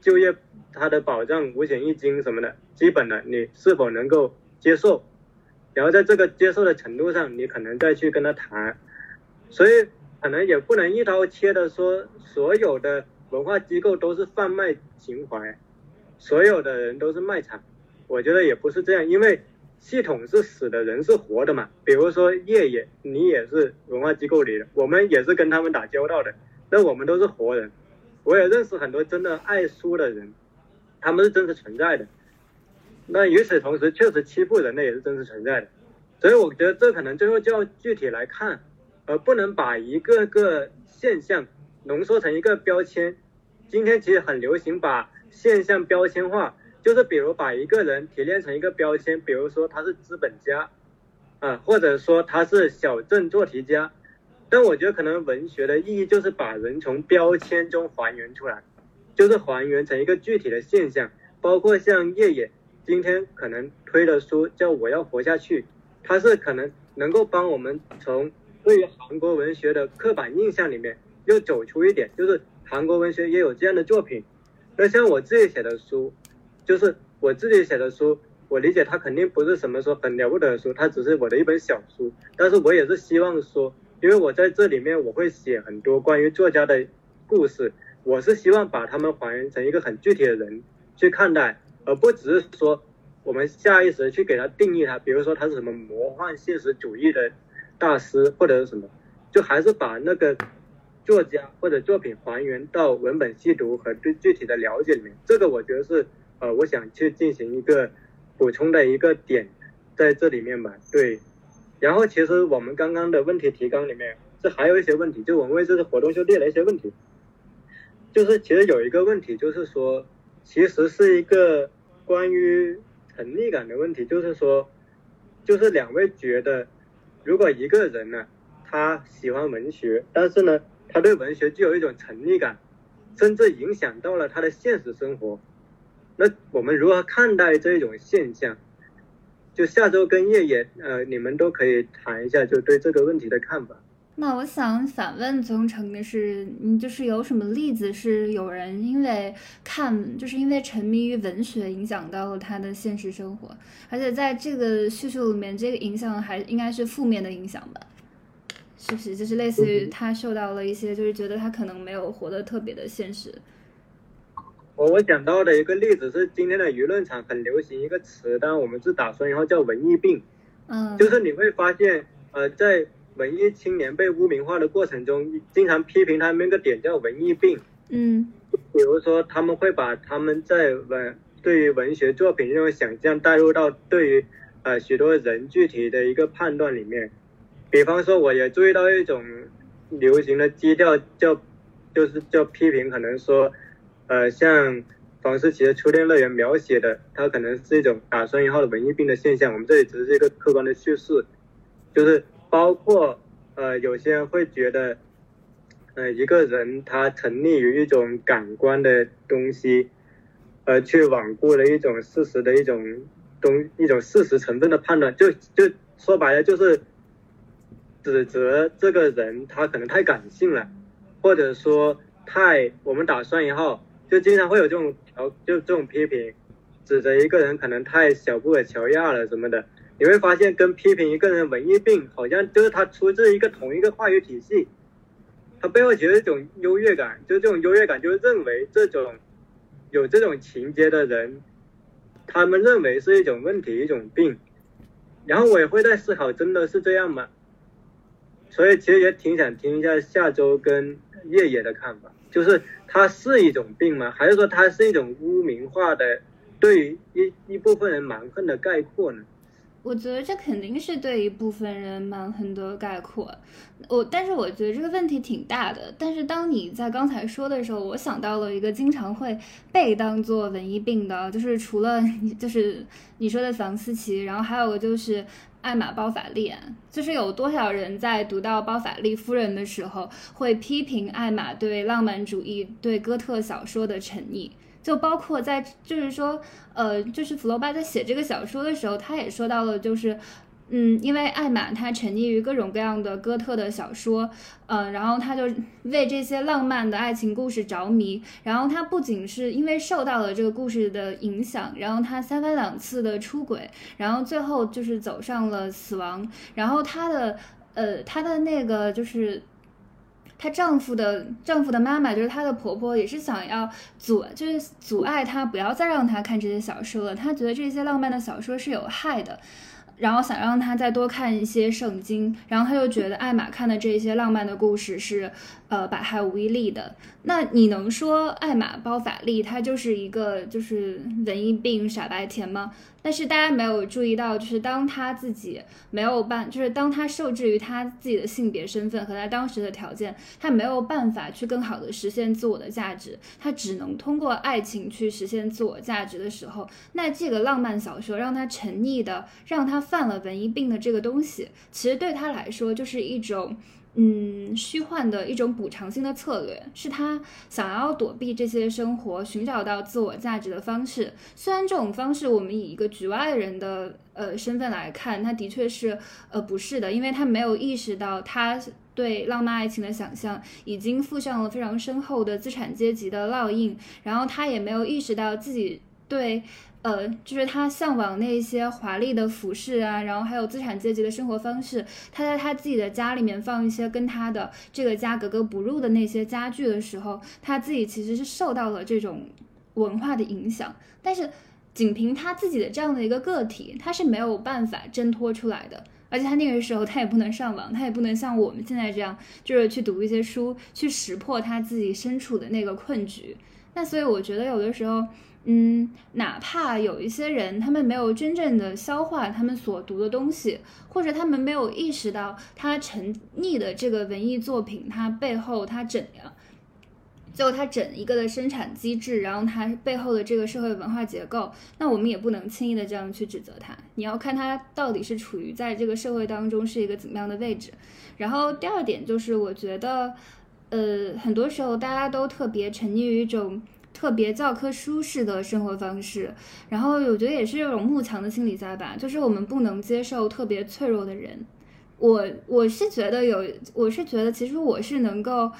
S3: 就业、它的保障、五险一金什么的，基本的你是否能够接受？然后在这个接受的程度上，你可能再去跟他谈。所以可能也不能一刀切的说，所有的文化机构都是贩卖情怀，所有的人都是卖场。我觉得也不是这样，因为系统是死的，人是活的嘛。比如说叶叶，你也是文化机构里的，我们也是跟他们打交道的，那我们都是活人。我也认识很多真的爱书的人，他们是真实存在的。那与此同时，确实欺负人的也是真实存在的。所以我觉得这可能最后就要具体来看，而不能把一个个现象浓缩成一个标签。今天其实很流行把现象标签化。就是比如把一个人提炼成一个标签，比如说他是资本家，啊，或者说他是小镇做题家，但我觉得可能文学的意义就是把人从标签中还原出来，就是还原成一个具体的现象，包括像叶叶今天可能推的书叫《我要活下去》，它是可能能够帮我们从对于韩国文学的刻板印象里面又走出一点，就是韩国文学也有这样的作品，那像我自己写的书。就是我自己写的书，我理解它肯定不是什么说很了不得的书，它只是我的一本小书。但是我也是希望说，因为我在这里面我会写很多关于作家的故事，我是希望把他们还原成一个很具体的人去看待，而不只是说我们下意识去给他定义他，比如说他是什么魔幻现实主义的大师或者是什么，就还是把那个作家或者作品还原到文本细读和对具体的了解里面。这个我觉得是。呃，我想去进行一个补充的一个点，在这里面吧。对，然后其实我们刚刚的问题提纲里面，这还有一些问题，就我们为这次活动就列了一些问题，就是其实有一个问题，就是说，其实是一个关于沉溺感的问题，就是说，就是两位觉得，如果一个人呢，他喜欢文学，但是呢，他对文学具有一种沉溺感，甚至影响到了他的现实生活。那我们如何看待这种现象？就下周跟叶叶，呃，你们都可以谈一下，就对这个问题的看法。
S1: 那我想反问宗成的是，你就是有什么例子是有人因为看，就是因为沉迷于文学，影响到了他的现实生活，而且在这个叙述里面，这个影响还应该是负面的影响吧？是不是？就是类似于他受到了一些，就是觉得他可能没有活得特别的现实。
S3: 我我讲到的一个例子是今天的舆论场很流行一个词，但我们是打算以后叫文艺病，
S1: 嗯，
S3: 就是你会发现，呃，在文艺青年被污名化的过程中，经常批评他们一个点叫文艺病。
S1: 嗯，
S3: 比如说他们会把他们在文对于文学作品这种想象带入到对于呃许多人具体的一个判断里面。比方说，我也注意到一种流行的基调，叫就是叫批评，可能说，呃，像房思琪的《初恋乐园》描写的，它可能是一种打双引号的文艺病的现象。我们这里只是一个客观的叙事，就是包括呃，有些人会觉得，呃，一个人他沉溺于一种感官的东西，呃，去罔顾了一种事实的一种东一种事实成分的判断，就就说白了就是。指责这个人他可能太感性了，或者说太我们打双引号，就经常会有这种调就这种批评，指责一个人可能太小布尔乔亚了什么的，你会发现跟批评一个人文艺病好像就是他出自一个同一个话语体系，他背后其实一种优越感，就是这种优越感就是认为这种有这种情节的人，他们认为是一种问题一种病，然后我也会在思考，真的是这样吗？所以其实也挺想听一下下周跟叶叶的看法，就是它是一种病吗？还是说它是一种污名化的，对于一一部分人蛮横的概括呢？
S1: 我觉得这肯定是对一部分人蛮横的概括。我但是我觉得这个问题挺大的。但是当你在刚才说的时候，我想到了一个经常会被当做文艺病的，就是除了就是你说的房思琪，然后还有个就是。艾玛·包法利安，就是有多少人在读到包法利夫人的时候，会批评艾玛对浪漫主义、对哥特小说的沉溺？就包括在，就是说，呃，就是福楼拜在写这个小说的时候，他也说到了，就是。嗯，因为艾玛她沉溺于各种各样的哥特的小说，嗯，然后她就为这些浪漫的爱情故事着迷，然后她不仅是因为受到了这个故事的影响，然后她三番两次的出轨，然后最后就是走上了死亡，然后她的呃她的那个就是她丈夫的丈夫的妈妈，就是她的婆婆，也是想要阻就是阻碍她不要再让她看这些小说了，她觉得这些浪漫的小说是有害的。然后想让他再多看一些圣经，然后他就觉得艾玛看的这些浪漫的故事是，呃，百害无一利的。那你能说艾玛包法利他就是一个就是文艺病傻白甜吗？但是大家没有注意到，就是当他自己没有办，就是当他受制于他自己的性别身份和他当时的条件，他没有办法去更好的实现自我的价值，他只能通过爱情去实现自我价值的时候，那这个浪漫小说让他沉溺的，让他犯了文艺病的这个东西，其实对他来说就是一种。嗯，虚幻的一种补偿性的策略，是他想要躲避这些生活，寻找到自我价值的方式。虽然这种方式，我们以一个局外人的呃身份来看，他的确是呃不是的，因为他没有意识到他对浪漫爱情的想象已经附上了非常深厚的资产阶级的烙印，然后他也没有意识到自己对。呃，就是他向往那些华丽的服饰啊，然后还有资产阶级的生活方式。他在他自己的家里面放一些跟他的这个家格格不入的那些家具的时候，他自己其实是受到了这种文化的影响。但是，仅凭他自己的这样的一个个体，他是没有办法挣脱出来的。而且他那个时候他也不能上网，他也不能像我们现在这样，就是去读一些书，去识破他自己身处的那个困局。那所以我觉得有的时候。嗯，哪怕有一些人，他们没有真正的消化他们所读的东西，或者他们没有意识到他沉溺的这个文艺作品，它背后它整样，就它整一个的生产机制，然后它背后的这个社会文化结构，那我们也不能轻易的这样去指责他。你要看他到底是处于在这个社会当中是一个怎么样的位置。然后第二点就是，我觉得，呃，很多时候大家都特别沉溺于一种。特别教科书式的生活方式，然后我觉得也是这种慕强的心理在吧，就是我们不能接受特别脆弱的人。我我是觉得有，我是觉得其实我是能够，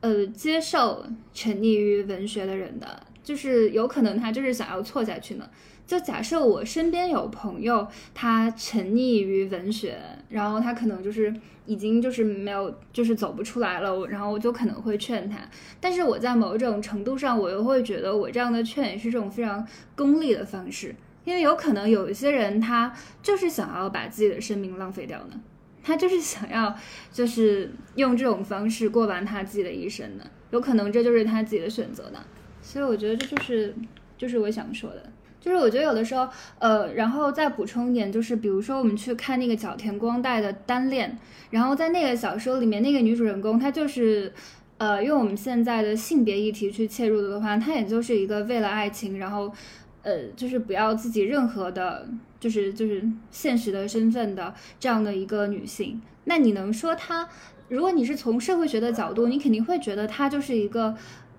S1: 呃，接受沉溺于文学的人的，就是有可能他就是想要错下去呢。就假设我身边有朋友，他沉溺于文学，然后他可能就是已经就是没有，就是走不出来了，然后我就可能会劝他。但是我在某种程度上，我又会觉得我这样的劝也是这种非常功利的方式，因为有可能有一些人他就是想要把自己的生命浪费掉呢，他就是想要就是用这种方式过完他自己的一生呢，有可能这就是他自己的选择呢。所以我觉得这就是就是我想说的。就是我觉得有的时候，呃，然后再补充一点，就是比如说我们去看那个角田光代的《单恋》，然后在那个小说里面，那个女主人公她就是，呃，用我们现在的性别议题去切入的话，她也就是一个为了爱情，然后，呃，就是不要自己任何的，就是就是现实的身份的这样的一个女性。那你能说她，如果你是从社会学的角度，你肯定会觉得她就是一个。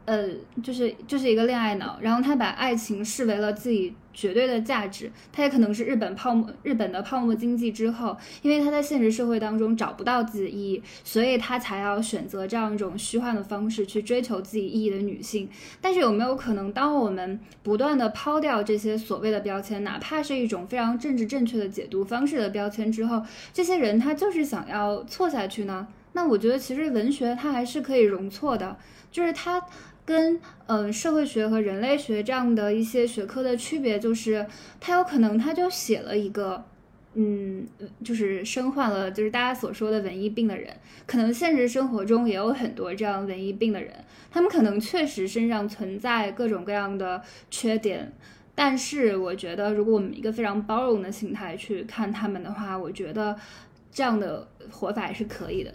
S1: 呃，就是就是一个恋爱脑，然后他把爱情视为了自己绝对的价值。他也可能是日本泡沫日本的泡沫经济之后，因为他在现实社会当中找不到自己的意义，所以他才要选择这样一种虚幻的方式去追求自己意义的女性。但是有没有可能，当我们不断的抛掉这些所谓的标签，哪怕是一种非常政治正确的解读方式的标签之后，这些人他就是想要错下去呢？那我觉得其实文学它还是可以容错的，就是它。跟嗯社会学和人类学这样的一些学科的区别，就是他有可能他就写了一个，嗯，就是身患了就是大家所说的文艺病的人，可能现实生活中也有很多这样文艺病的人，他们可能确实身上存在各种各样的缺点，但是我觉得如果我们一个非常包容的心态去看他们的话，我觉得这样的活法也是可以的。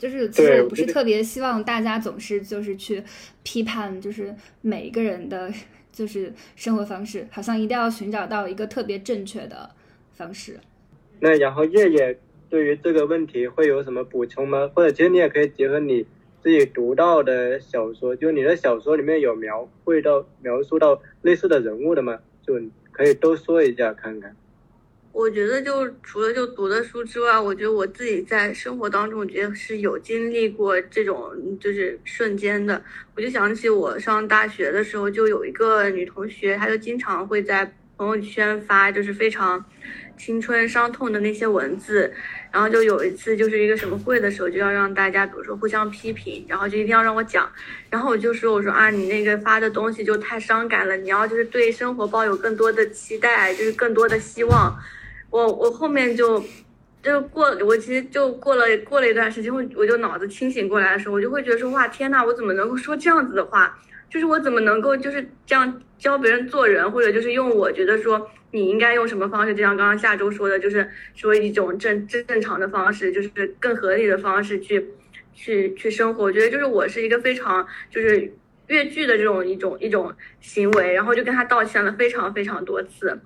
S1: 就是其实我不是特别希望大家总是就是去批判，就是每一个人的就是生活方式，好像一定要寻找到一个特别正确的方式。
S3: 那然后叶叶对于这个问题会有什么补充吗？或者其实你也可以结合你自己读到的小说，就你的小说里面有描绘到描述到类似的人物的吗？就可以都说一下看看。
S2: 我觉得就除了就读的书之外，我觉得我自己在生活当中，我觉得是有经历过这种就是瞬间的。我就想起我上大学的时候，就有一个女同学，她就经常会在朋友圈发就是非常青春伤痛的那些文字。然后就有一次就是一个什么会的时候，就要让大家比如说互相批评，然后就一定要让我讲。然后我就说我说啊，你那个发的东西就太伤感了，你要就是对生活抱有更多的期待，就是更多的希望。我我后面就就过，我其实就过了过了一段时间，我我就脑子清醒过来的时候，我就会觉得说哇天呐，我怎么能够说这样子的话？就是我怎么能够就是这样教别人做人，或者就是用我觉得说你应该用什么方式，就像刚刚下周说的，就是说一种正正正常的方式，就是更合理的方式去去去生活。我觉得就是我是一个非常就是越剧的这种一种一种行为，然后就跟他道歉了非常非常多次。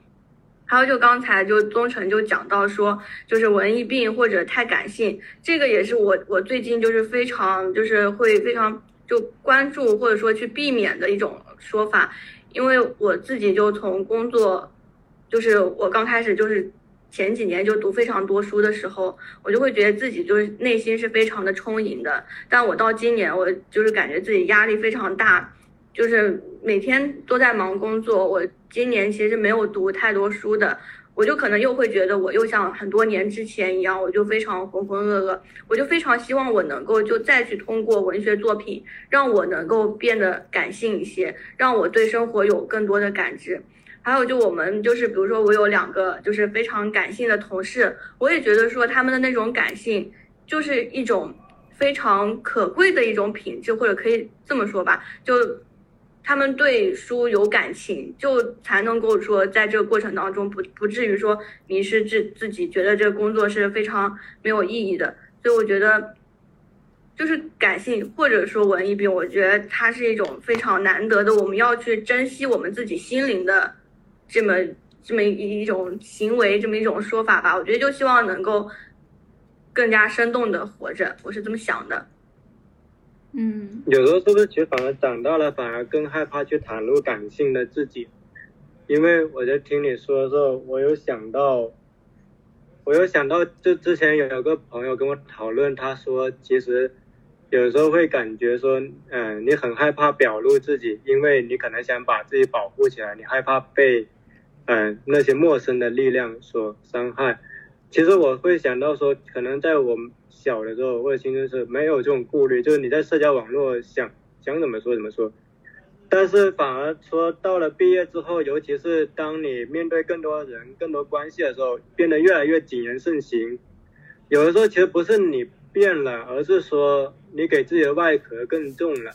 S2: 还有就刚才就宗成就讲到说，就是文艺病或者太感性，这个也是我我最近就是非常就是会非常就关注或者说去避免的一种说法，因为我自己就从工作，就是我刚开始就是前几年就读非常多书的时候，我就会觉得自己就是内心是非常的充盈的，但我到今年我就是感觉自己压力非常大。就是每天都在忙工作，我今年其实没有读太多书的，我就可能又会觉得我又像很多年之前一样，我就非常浑浑噩噩，我就非常希望我能够就再去通过文学作品，让我能够变得感性一些，让我对生活有更多的感知。还有就我们就是比如说我有两个就是非常感性的同事，我也觉得说他们的那种感性就是一种非常可贵的一种品质，或者可以这么说吧，就。他们对书有感情，就才能够说在这个过程当中不不至于说迷失自自己，觉得这个工作是非常没有意义的。所以我觉得，就是感性或者说文艺病，我觉得它是一种非常难得的，我们要去珍惜我们自己心灵的这么这么一一种行为，这么一种说法吧。我觉得就希望能够更加生动的活着，我是这么想的。
S1: 嗯，
S3: 有时候是不是其实反而长大了，反而更害怕去袒露感性的自己？因为我在听你说的时候，我有想到，我有想到，就之前有有个朋友跟我讨论，他说其实有时候会感觉说，嗯，你很害怕表露自己，因为你可能想把自己保护起来，你害怕被，嗯，那些陌生的力量所伤害。其实我会想到说，可能在我们小的时候或者青春时没有这种顾虑，就是你在社交网络想想怎么说怎么说。但是反而说到了毕业之后，尤其是当你面对更多人、更多关系的时候，变得越来越谨言慎行。有的时候其实不是你变了，而是说你给自己的外壳更重了，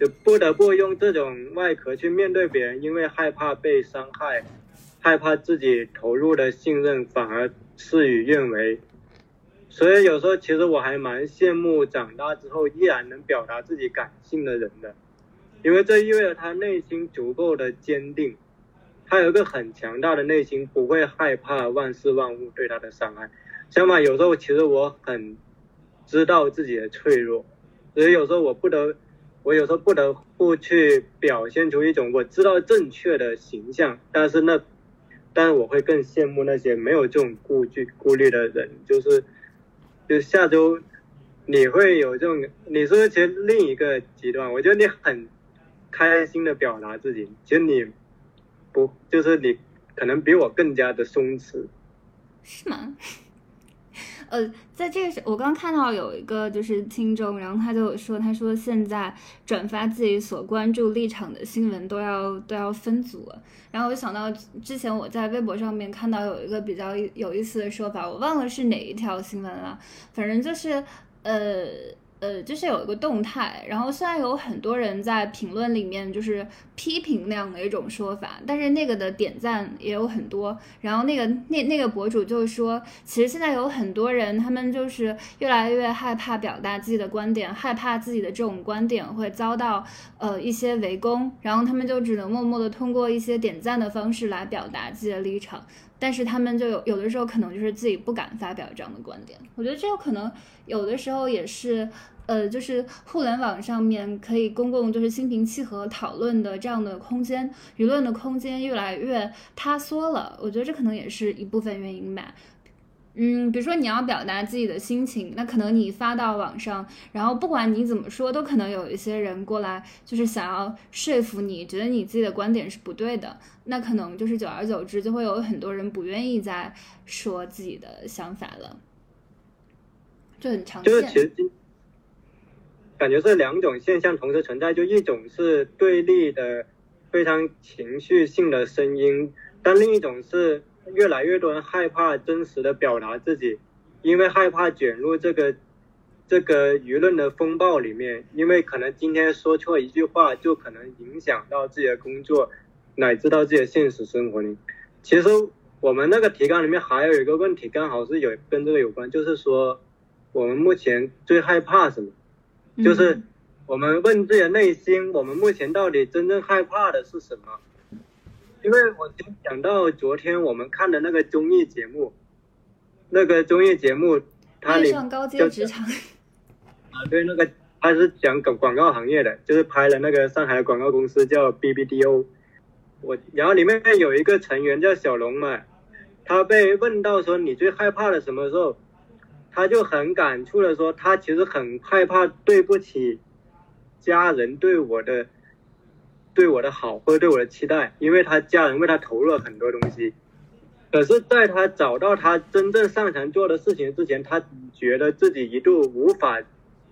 S3: 就不得不用这种外壳去面对别人，因为害怕被伤害，害怕自己投入的信任反而事与愿违。所以有时候其实我还蛮羡慕长大之后依然能表达自己感性的人的。因为这意味着他内心足够的坚定，他有一个很强大的内心，不会害怕万事万物对他的伤害。相反，有时候其实我很知道自己的脆弱，所以有时候我不得，我有时候不得不去表现出一种我知道正确的形象。但是那，但是我会更羡慕那些没有这种顾惧、顾虑的人。就是，就下周你会有这种，你是不是其实另一个极端？我觉得你很。开心的表达自己，其实你不就是你可能比我更加的松弛，
S1: 是吗？呃，在这个时，我刚看到有一个就是听众，然后他就说，他说现在转发自己所关注立场的新闻都要都要分组，然后我想到之前我在微博上面看到有一个比较有意思的说法，我忘了是哪一条新闻了，反正就是呃。呃，就是有一个动态，然后虽然有很多人在评论里面就是批评那样的一种说法，但是那个的点赞也有很多。然后那个那那个博主就说，其实现在有很多人，他们就是越来越害怕表达自己的观点，害怕自己的这种观点会遭到呃一些围攻，然后他们就只能默默的通过一些点赞的方式来表达自己的立场。但是他们就有有的时候可能就是自己不敢发表这样的观点，我觉得这有可能有的时候也是，呃，就是互联网上面可以公共就是心平气和讨论的这样的空间，舆论的空间越来越塌缩了，我觉得这可能也是一部分原因吧。嗯，比如说你要表达自己的心情，那可能你发到网上，然后不管你怎么说，都可能有一些人过来，就是想要说服你，觉得你自己的观点是不对的，那可能就是久而久之，就会有很多人不愿意再说自己的想法了，就很常见。
S3: 就是其实感觉是两种现象同时存在，就一种是对立的非常情绪性的声音，但另一种是。越来越多人害怕真实的表达自己，因为害怕卷入这个这个舆论的风暴里面，因为可能今天说错一句话，就可能影响到自己的工作，乃至到自己的现实生活里。其实我们那个提纲里面还有一个问题，刚好是有跟这个有关，就是说我们目前最害怕什么？就是我们问自己的内心，我们目前到底真正害怕的是什么？因为我想到昨天我们看的那个综艺节目，那个综艺节目，它里
S1: 上高阶职场
S3: 啊，对，那个他是讲广广告行业的，就是拍了那个上海广告公司叫 BBDO，我然后里面有一个成员叫小龙嘛，他被问到说你最害怕的什么时候，他就很感触的说他其实很害怕对不起家人对我的。对我的好或者对我的期待，因为他家人为他投入了很多东西，可是在他找到他真正擅长做的事情之前，他觉得自己一度无法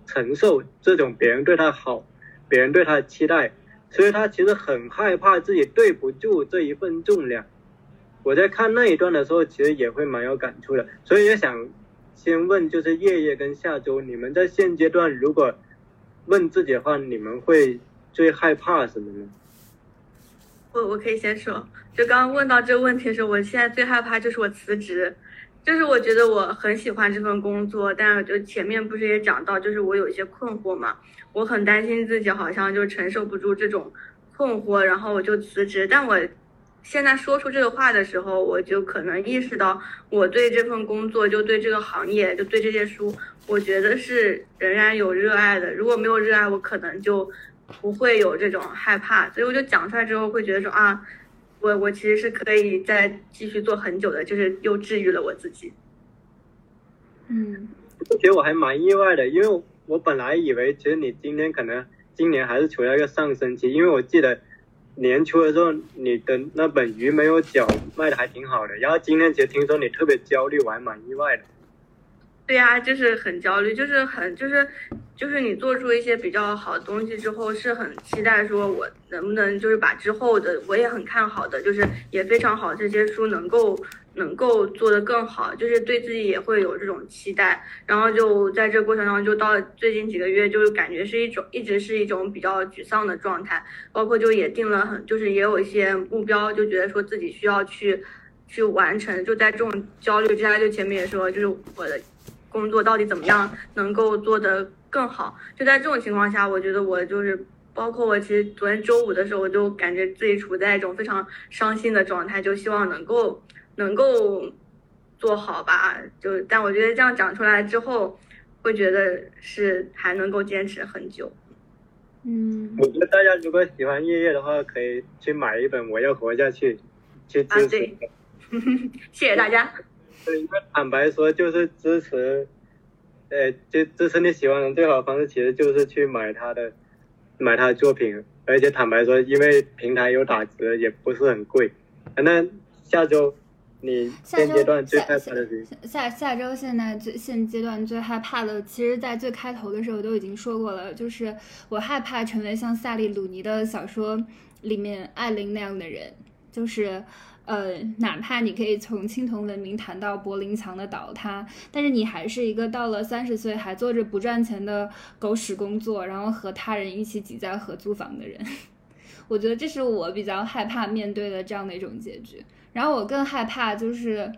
S3: 承受这种别人对他好，别人对他的期待，所以他其实很害怕自己对不住这一份重量。我在看那一段的时候，其实也会蛮有感触的，所以也想先问，就是叶叶跟下周，你们在现阶段如果问自己的话，你们会？最害怕什么呢？
S2: 我我可以先说，就刚刚问到这个问题的时候，我现在最害怕就是我辞职，就是我觉得我很喜欢这份工作，但就前面不是也讲到，就是我有一些困惑嘛，我很担心自己好像就承受不住这种困惑，然后我就辞职。但我现在说出这个话的时候，我就可能意识到，我对这份工作，就对这个行业，就对这些书，我觉得是仍然有热爱的。如果没有热爱，我可能就。不会有这种害怕，所以我就讲出来之后会觉得说啊，我我其实是可以再继续做很久的，就是又治愈了我自己。
S1: 嗯，
S3: 其实我还蛮意外的，因为我本来以为其实你今天可能今年还是处在一个上升期，因为我记得年初的时候你的那本《鱼没有脚》卖的还挺好的，然后今天其实听说你特别焦虑，我还蛮意外的。
S2: 对呀、就是很焦虑，就是很就是就是你做出一些比较好的东西之后，是很期待说我能不能就是把之后的我也很看好的，就是也非常好这些书能够能够做得更好，就是对自己也会有这种期待。然后就在这过程当中，就到最近几个月，就是感觉是一种一直是一种比较沮丧的状态，包括就也定了很就是也有一些目标，就觉得说自己需要去去完成。就在这种焦虑之下，就前面也说，就是我的。工作到底怎么样能够做得更好？就在这种情况下，我觉得我就是，包括我其实昨天周五的时候，我就感觉自己处在一种非常伤心的状态，就希望能够能够做好吧。就但我觉得这样讲出来之后，会觉得是还能够坚持很久。
S1: 嗯
S3: 我觉得大家如果喜欢夜夜的话，可以去买一本《我要活下去》，去支持。
S2: 啊对 谢谢大家。
S3: 对，因为坦白说，就是支持，呃，就支持你喜欢的人最好的方式，其实就是去买他的，买他的作品。而且坦白说，因为平台有打折，也不是很贵。那下周你现阶段最害怕的是？
S1: 下下周现在最现阶段最害怕的，其实，在最开头的时候都已经说过了，就是我害怕成为像萨利鲁尼的小说里面艾琳那样的人，就是。呃，哪怕你可以从青铜文明谈到柏林墙的倒塌，但是你还是一个到了三十岁还做着不赚钱的狗屎工作，然后和他人一起挤在合租房的人。我觉得这是我比较害怕面对的这样的一种结局。然后我更害怕就是，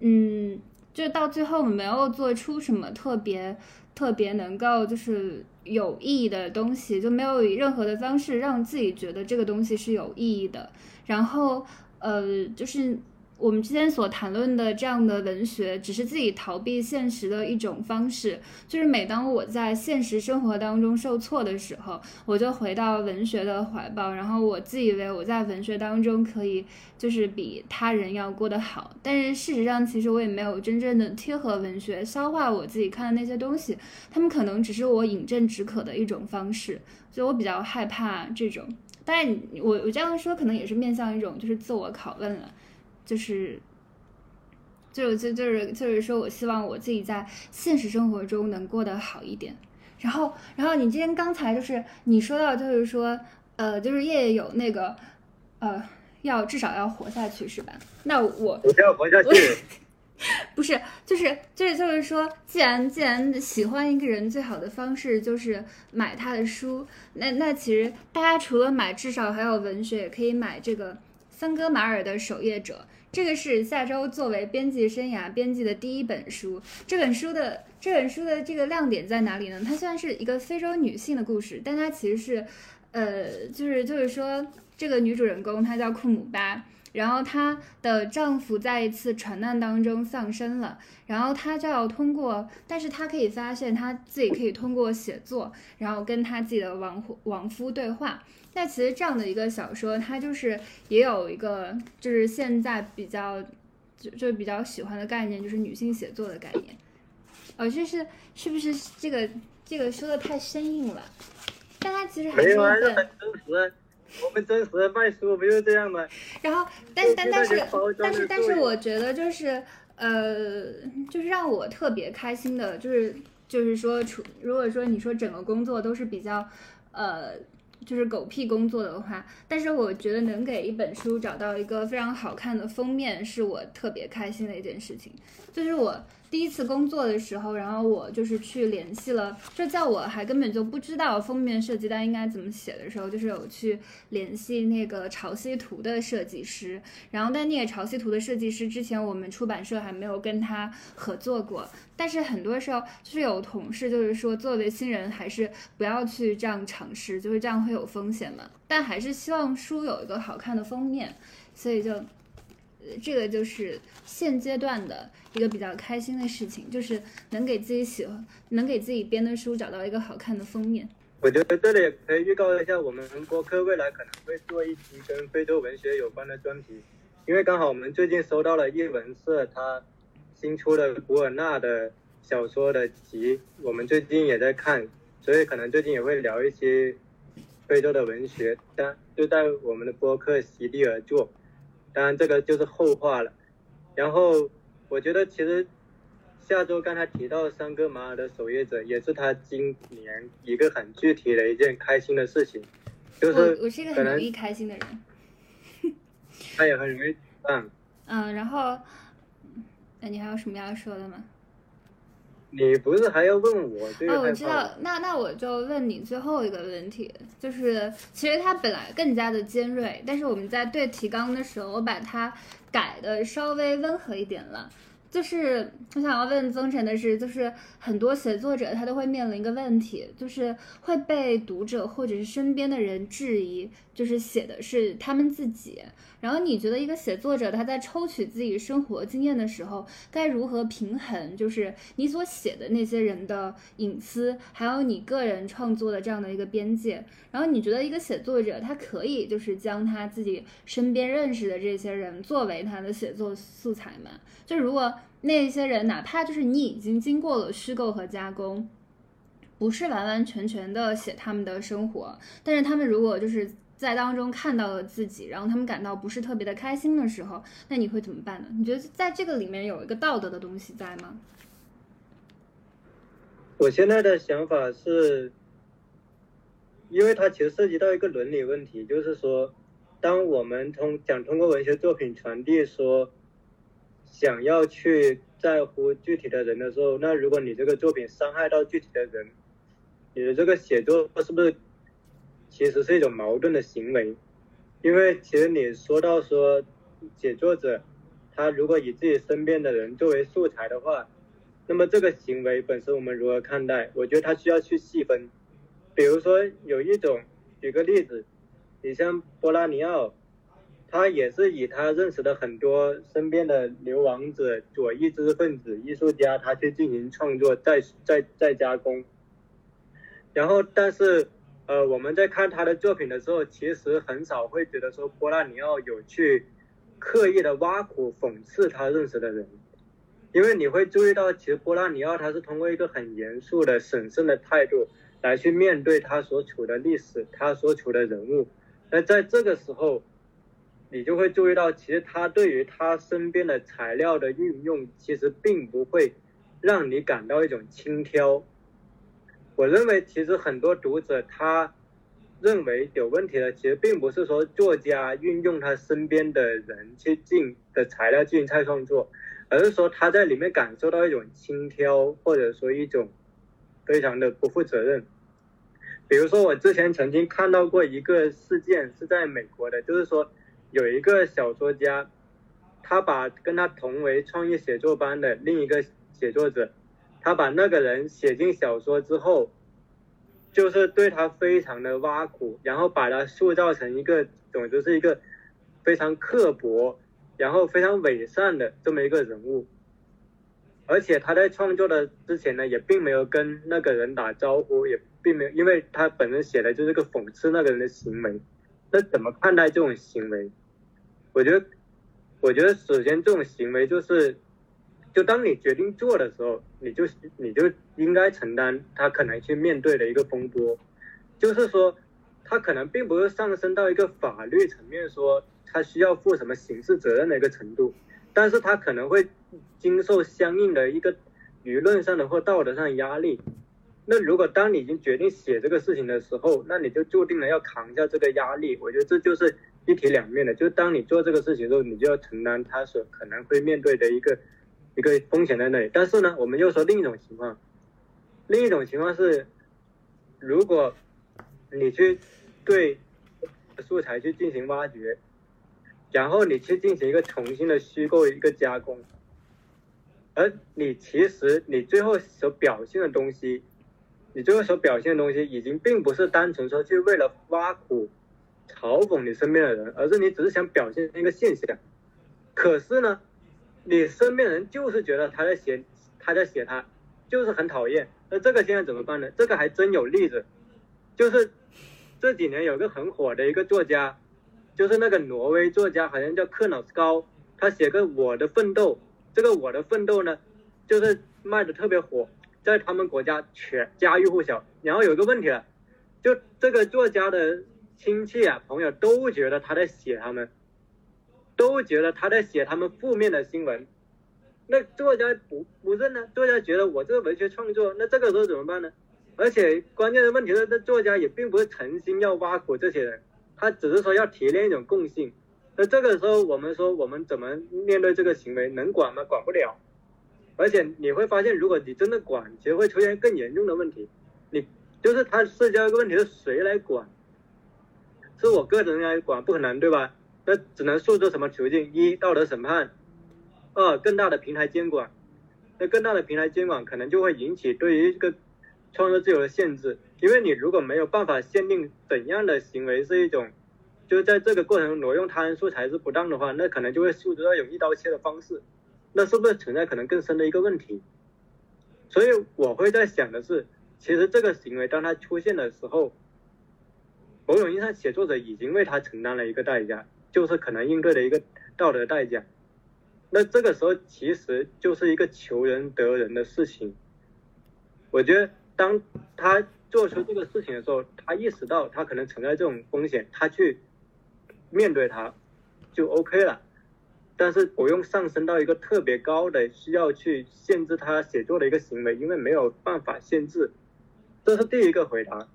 S1: 嗯，就到最后没有做出什么特别特别能够就是有意义的东西，就没有以任何的方式让自己觉得这个东西是有意义的。然后，呃，就是我们之前所谈论的这样的文学，只是自己逃避现实的一种方式。就是每当我在现实生活当中受挫的时候，我就回到文学的怀抱，然后我自以为我在文学当中可以就是比他人要过得好，但是事实上其实我也没有真正的贴合文学，消化我自己看的那些东西，他们可能只是我饮鸩止渴的一种方式，所以我比较害怕这种。当然，我我这样说可能也是面向一种就是自我拷问了，就是。就就就是就是说我希望我自己在现实生活中能过得好一点。然后，然后你今天刚才就是你说到，就是说，呃，就是夜夜有那个，呃，要至少要活下去是吧？那我
S3: 我要活下去。
S1: 不是，就是就是就是说，既然既然喜欢一个人，最好的方式就是买他的书。那那其实大家除了买，至少还有文学，也可以买这个桑戈马尔的《守夜者》。这个是下周作为编辑生涯编辑的第一本书。这本书的这本书的这个亮点在哪里呢？它虽然是一个非洲女性的故事，但它其实是，呃，就是就是说，这个女主人公她叫库姆巴。然后她的丈夫在一次船难当中丧生了，然后她就要通过，但是她可以发现她自己可以通过写作，然后跟她自己的亡亡夫对话。那其实这样的一个小说，它就是也有一个就是现在比较就就比较喜欢的概念，就是女性写作的概念。哦，就是是不是这个这个说的太生硬了？但它其实还是一
S3: 没有啊，这
S1: 本
S3: 很真实。我们真实的卖书不就是这样吗？
S1: 然后，但是但但是但是但是，我觉得就是呃，就是让我特别开心的，就是就是说，除如果说你说整个工作都是比较呃。就是狗屁工作的话，但是我觉得能给一本书找到一个非常好看的封面，是我特别开心的一件事情。就是我第一次工作的时候，然后我就是去联系了，就在我还根本就不知道封面设计单应该怎么写的时候，就是有去联系那个潮汐图的设计师。然后但那个潮汐图的设计师之前，我们出版社还没有跟他合作过。但是很多时候就是有同事就是说，作为新人还是不要去这样尝试，就是这样会有风险嘛。但还是希望书有一个好看的封面，所以就。这个就是现阶段的一个比较开心的事情，就是能给自己喜欢、能给自己编的书找到一个好看的封面。
S3: 我觉得这里也可以预告一下，我们播客未来可能会做一期跟非洲文学有关的专题，因为刚好我们最近收到了译文社他新出的古尔纳的小说的集，我们最近也在看，所以可能最近也会聊一些非洲的文学，但就在我们的播客席地而坐。当然这个就是后话了。然后我觉得其实下周刚才提到三哥马尔的守夜者，也是他今年一个很具体的一件开心的事情，就是
S1: 我我是一个很容易开心的人。
S3: 他也很容易嗯。
S1: 嗯，然后，那你还有什么要说的吗？
S3: 你不是还要问我？
S1: 哦，我知道，那那我就问你最后一个问题，就是其实它本来更加的尖锐，但是我们在对提纲的时候，我把它改的稍微温和一点了。就是我想要问曾晨的是，就是很多写作者他都会面临一个问题，就是会被读者或者是身边的人质疑，就是写的是他们自己。然后你觉得一个写作者他在抽取自己生活经验的时候，该如何平衡？就是你所写的那些人的隐私，还有你个人创作的这样的一个边界。然后你觉得一个写作者他可以就是将他自己身边认识的这些人作为他的写作素材吗？就如果那些人哪怕就是你已经经过了虚构和加工，不是完完全全的写他们的生活，但是他们如果就是。在当中看到了自己，然后他们感到不是特别的开心的时候，那你会怎么办呢？你觉得在这个里面有一个道德的东西在吗？
S3: 我现在的想法是，因为它其实涉及到一个伦理问题，就是说，当我们通想通过文学作品传递说，想要去在乎具体的人的时候，那如果你这个作品伤害到具体的人，你的这个写作是不是？其实是一种矛盾的行为，因为其实你说到说写作者，他如果以自己身边的人作为素材的话，那么这个行为本身我们如何看待？我觉得他需要去细分。比如说有一种，举个例子，你像波拉尼奥，他也是以他认识的很多身边的流亡者、左翼知识分子、艺术家，他去进行创作，再再再加工，然后但是。呃，我们在看他的作品的时候，其实很少会觉得说波拉尼奥有去刻意的挖苦讽刺他认识的人，因为你会注意到，其实波拉尼奥他是通过一个很严肃的、审慎的态度来去面对他所处的历史，他所处的人物。那在这个时候，你就会注意到，其实他对于他身边的材料的运用，其实并不会让你感到一种轻佻。我认为，其实很多读者他认为有问题的，其实并不是说作家运用他身边的人去进的材料进行再创作，而是说他在里面感受到一种轻佻，或者说一种非常的不负责任。比如说，我之前曾经看到过一个事件，是在美国的，就是说有一个小说家，他把跟他同为创意写作班的另一个写作者。他把那个人写进小说之后，就是对他非常的挖苦，然后把他塑造成一个，总之是一个非常刻薄，然后非常伪善的这么一个人物。而且他在创作的之前呢，也并没有跟那个人打招呼，也并没有，因为他本身写的就是个讽刺那个人的行为。那怎么看待这种行为？我觉得，我觉得首先这种行为就是。就当你决定做的时候，你就你就应该承担他可能去面对的一个风波，就是说，他可能并不是上升到一个法律层面说他需要负什么刑事责任的一个程度，但是他可能会经受相应的一个舆论上的或道德上的压力。那如果当你已经决定写这个事情的时候，那你就注定了要扛下这个压力。我觉得这就是一体两面的，就是当你做这个事情的时候，你就要承担他所可能会面对的一个。一个风险在那里，但是呢，我们又说另一种情况，另一种情况是，如果你去对素材去进行挖掘，然后你去进行一个重新的虚构一个加工，而你其实你最后所表现的东西，你最后所表现的东西已经并不是单纯说去为了挖苦、嘲讽你身边的人，而是你只是想表现一个现象，可是呢？你身边人就是觉得他在写，他在写他，就是很讨厌。那这个现在怎么办呢？这个还真有例子，就是这几年有个很火的一个作家，就是那个挪威作家，好像叫克瑙斯高，他写个《我的奋斗》。这个《我的奋斗》呢，就是卖的特别火，在他们国家全家喻户晓。然后有一个问题了，就这个作家的亲戚啊朋友都觉得他在写他们，都觉得他在写他们负面的新闻。那作家不不认呢？作家觉得我这个文学创作，那这个时候怎么办呢？而且关键的问题是，这作家也并不是诚心要挖苦这些人，他只是说要提炼一种共性。那这个时候，我们说我们怎么面对这个行为？能管吗？管不了。而且你会发现，如果你真的管，其实会出现更严重的问题。你就是他涉及到一个问题是谁来管？是我个人来管不可能，对吧？那只能诉诸什么途径？一道德审判。二更大的平台监管，那更大的平台监管可能就会引起对于一个创作自由的限制，因为你如果没有办法限定怎样的行为是一种，就是在这个过程中挪用他人素材是不当的话，那可能就会诉诸到有一刀切的方式，那是不是存在可能更深的一个问题？所以我会在想的是，其实这个行为当它出现的时候，某种意义上写作者已经为他承担了一个代价，就是可能应对的一个道德代价。那这个时候其实就是一个求人得人的事情。我觉得当他做出这个事情的时候，他意识到他可能存在这种风险，他去面对它就 OK 了。但是不用上升到一个特别高的需要去限制他写作的一个行为，因为没有办法限制。这是第一个回答。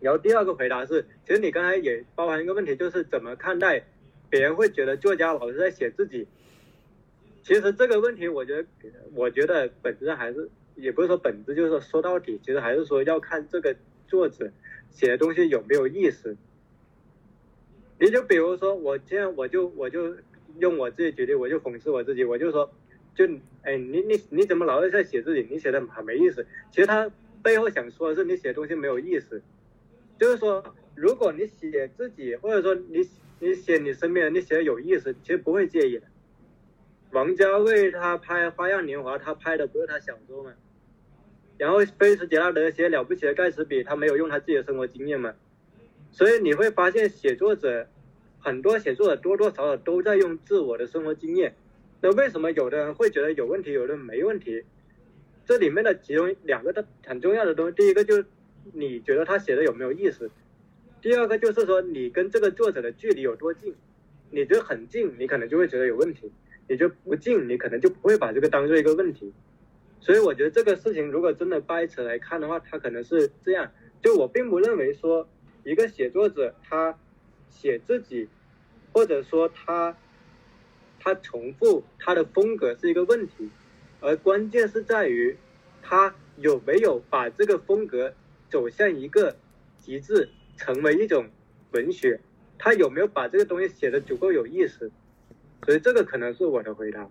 S3: 然后第二个回答是，其实你刚才也包含一个问题，就是怎么看待别人会觉得作家老是在写自己。其实这个问题，我觉得，我觉得本质还是，也不是说本质，就是说说到底，其实还是说要看这个作者写的东西有没有意思。你就比如说，我这样，我就我就用我自己举例，我就讽刺我自己，我就说，就哎，你你你怎么老是在写自己？你写的很没意思。其实他背后想说的是，你写的东西没有意思。就是说，如果你写自己，或者说你你写你身边人，你写的有意思，其实不会介意的。王家卫他拍《花样年华》，他拍的不是他小说吗？然后菲茨杰拉德写《了不起的盖茨比》，他没有用他自己的生活经验吗？所以你会发现，写作者很多写作者多多少少都在用自我的生活经验。那为什么有的人会觉得有问题，有的人没问题？这里面的其中两个的很重要的东西，第一个就是你觉得他写的有没有意思，第二个就是说你跟这个作者的距离有多近。你觉得很近，你可能就会觉得有问题。你就不近，你可能就不会把这个当做一个问题，所以我觉得这个事情如果真的掰扯来看的话，它可能是这样。就我并不认为说一个写作者他写自己，或者说他他重复他的风格是一个问题，而关键是在于他有没有把这个风格走向一个极致，成为一种文学，他有没有把这个东西写的足够有意思。所以这个可能是我的回答。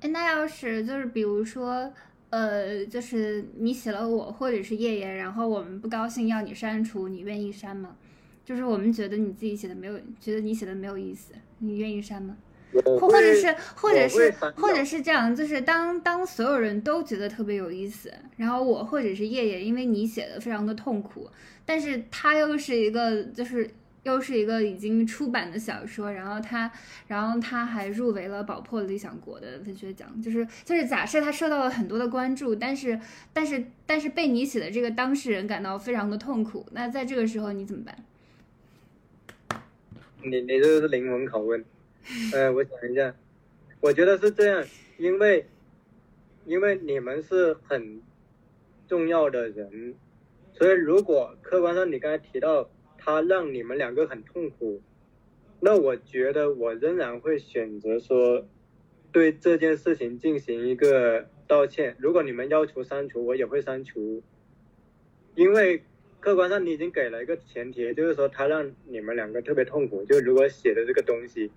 S1: 哎，那要是就是比如说，呃，就是你写了我或者是叶叶，然后我们不高兴要你删除，你愿意删吗？就是我们觉得你自己写的没有，觉得你写的没有意思，你愿意删吗？或或者是或者是或者是这样，就是当当所有人都觉得特别有意思，然后我或者是叶叶，因为你写的非常的痛苦，但是他又是一个就是。又是一个已经出版的小说，然后他，然后他还入围了宝珀理想国的文学奖，就是就是假设他受到了很多的关注，但是但是但是被你写的这个当事人感到非常的痛苦，那在这个时候你怎么办？
S3: 你你这是灵魂拷问，呃，我想一下，我觉得是这样，因为因为你们是很重要的人，所以如果客观上你刚才提到。他让你们两个很痛苦，那我觉得我仍然会选择说，对这件事情进行一个道歉。如果你们要求删除，我也会删除，因为客观上你已经给了一个前提，就是说他让你们两个特别痛苦。就如果写的这个东西，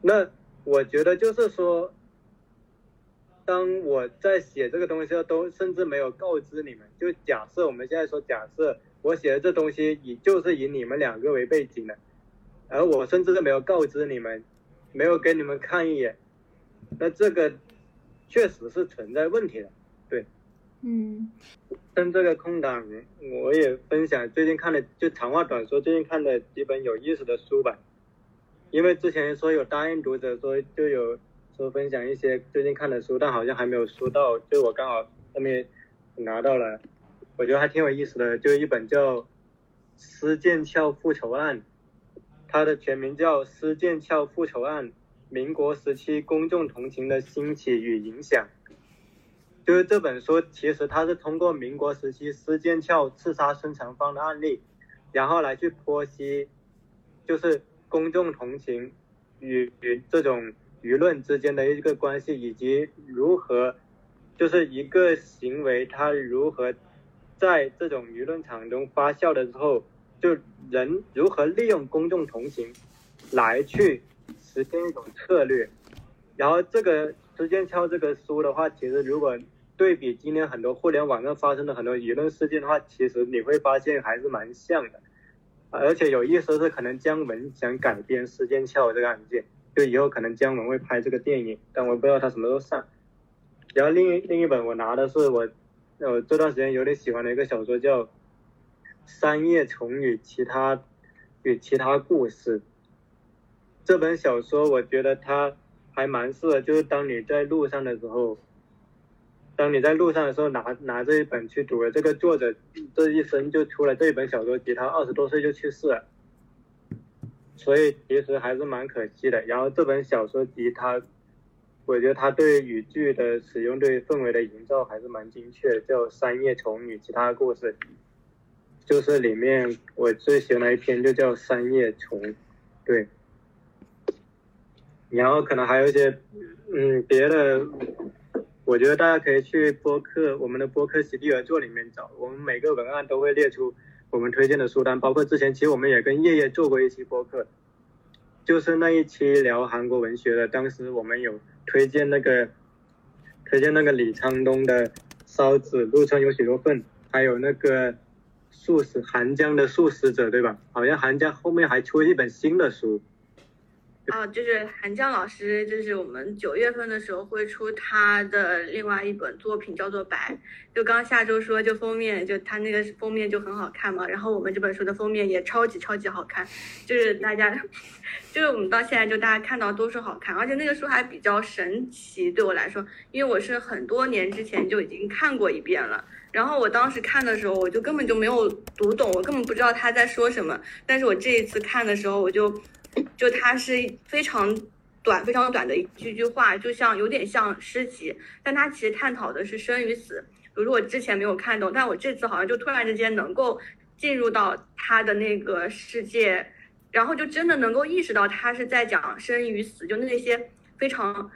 S3: 那我觉得就是说，当我在写这个东西都甚至没有告知你们，就假设我们现在说假设。我写的这东西以就是以你们两个为背景的，而我甚至都没有告知你们，没有给你们看一眼，那这个确实是存在问题的，对，
S1: 嗯，
S3: 趁这个空档，我也分享最近看的就长话短说，最近看的几本有意思的书吧，因为之前说有答应读者说就有说分享一些最近看的书，但好像还没有书到，就我刚好上面拿到了，我觉得还挺有意思的，就一本叫《施剑翘复仇案》，它的全名叫《施剑翘复仇案》，民国时期公众同情的兴起与影响。就是这本书，其实它是通过民国时期施剑翘刺杀孙传芳的案例，然后来去剖析，就是公众同情与与这种舆论之间的一个关系，以及如何，就是一个行为它如何在这种舆论场中发酵的时候，就人如何利用公众同情来去实现一种策略。然后这个施剑翘这个书的话，其实如果对比今天很多互联网上发生的很多舆论事件的话，其实你会发现还是蛮像的，而且有意思是，可能姜文想改编施剑翘这个案件，就以后可能姜文会拍这个电影，但我不知道他什么时候上。然后另一另一本我拿的是我，我这段时间有点喜欢的一个小说叫《三叶虫与其他与其他故事》。这本小说我觉得它还蛮适合，就是当你在路上的时候。当你在路上的时候拿拿这一本去读了，这个作者这一生就出了这一本小说集，他二十多岁就去世了，所以其实还是蛮可惜的。然后这本小说集，它我觉得它对语句的使用、对氛围的营造还是蛮精确的，叫《三叶虫与其他故事》，就是里面我最喜欢的一篇就叫《三叶虫》，对。然后可能还有一些嗯别的。我觉得大家可以去播客，我们的播客席地而坐里面找，我们每个文案都会列出我们推荐的书单，包括之前其实我们也跟叶叶做过一期播客，就是那一期聊韩国文学的，当时我们有推荐那个推荐那个李沧东的《烧纸路上有许多份》，还有那个素食韩江的素食者，对吧？好像韩江后面还出了一本新的书。
S2: 啊，就是韩江老师，就是我们九月份的时候会出他的另外一本作品，叫做《白》。就刚下周说，就封面，就他那个封面就很好看嘛。然后我们这本书的封面也超级超级好看，就是大家，就是我们到现在就大家看到都说好看，而且那个书还比较神奇，对我来说，因为我是很多年之前就已经看过一遍了。然后我当时看的时候，我就根本就没有读懂，我根本不知道他在说什么。但是我这一次看的时候，我就。就它是非常短、非常短的一句句话，就像有点像诗集，但它其实探讨的是生与死。比如说我之前没有看懂，但我这次好像就突然之间能够进入到他的那个世界，然后就真的能够意识到他是在讲生与死，就那些非常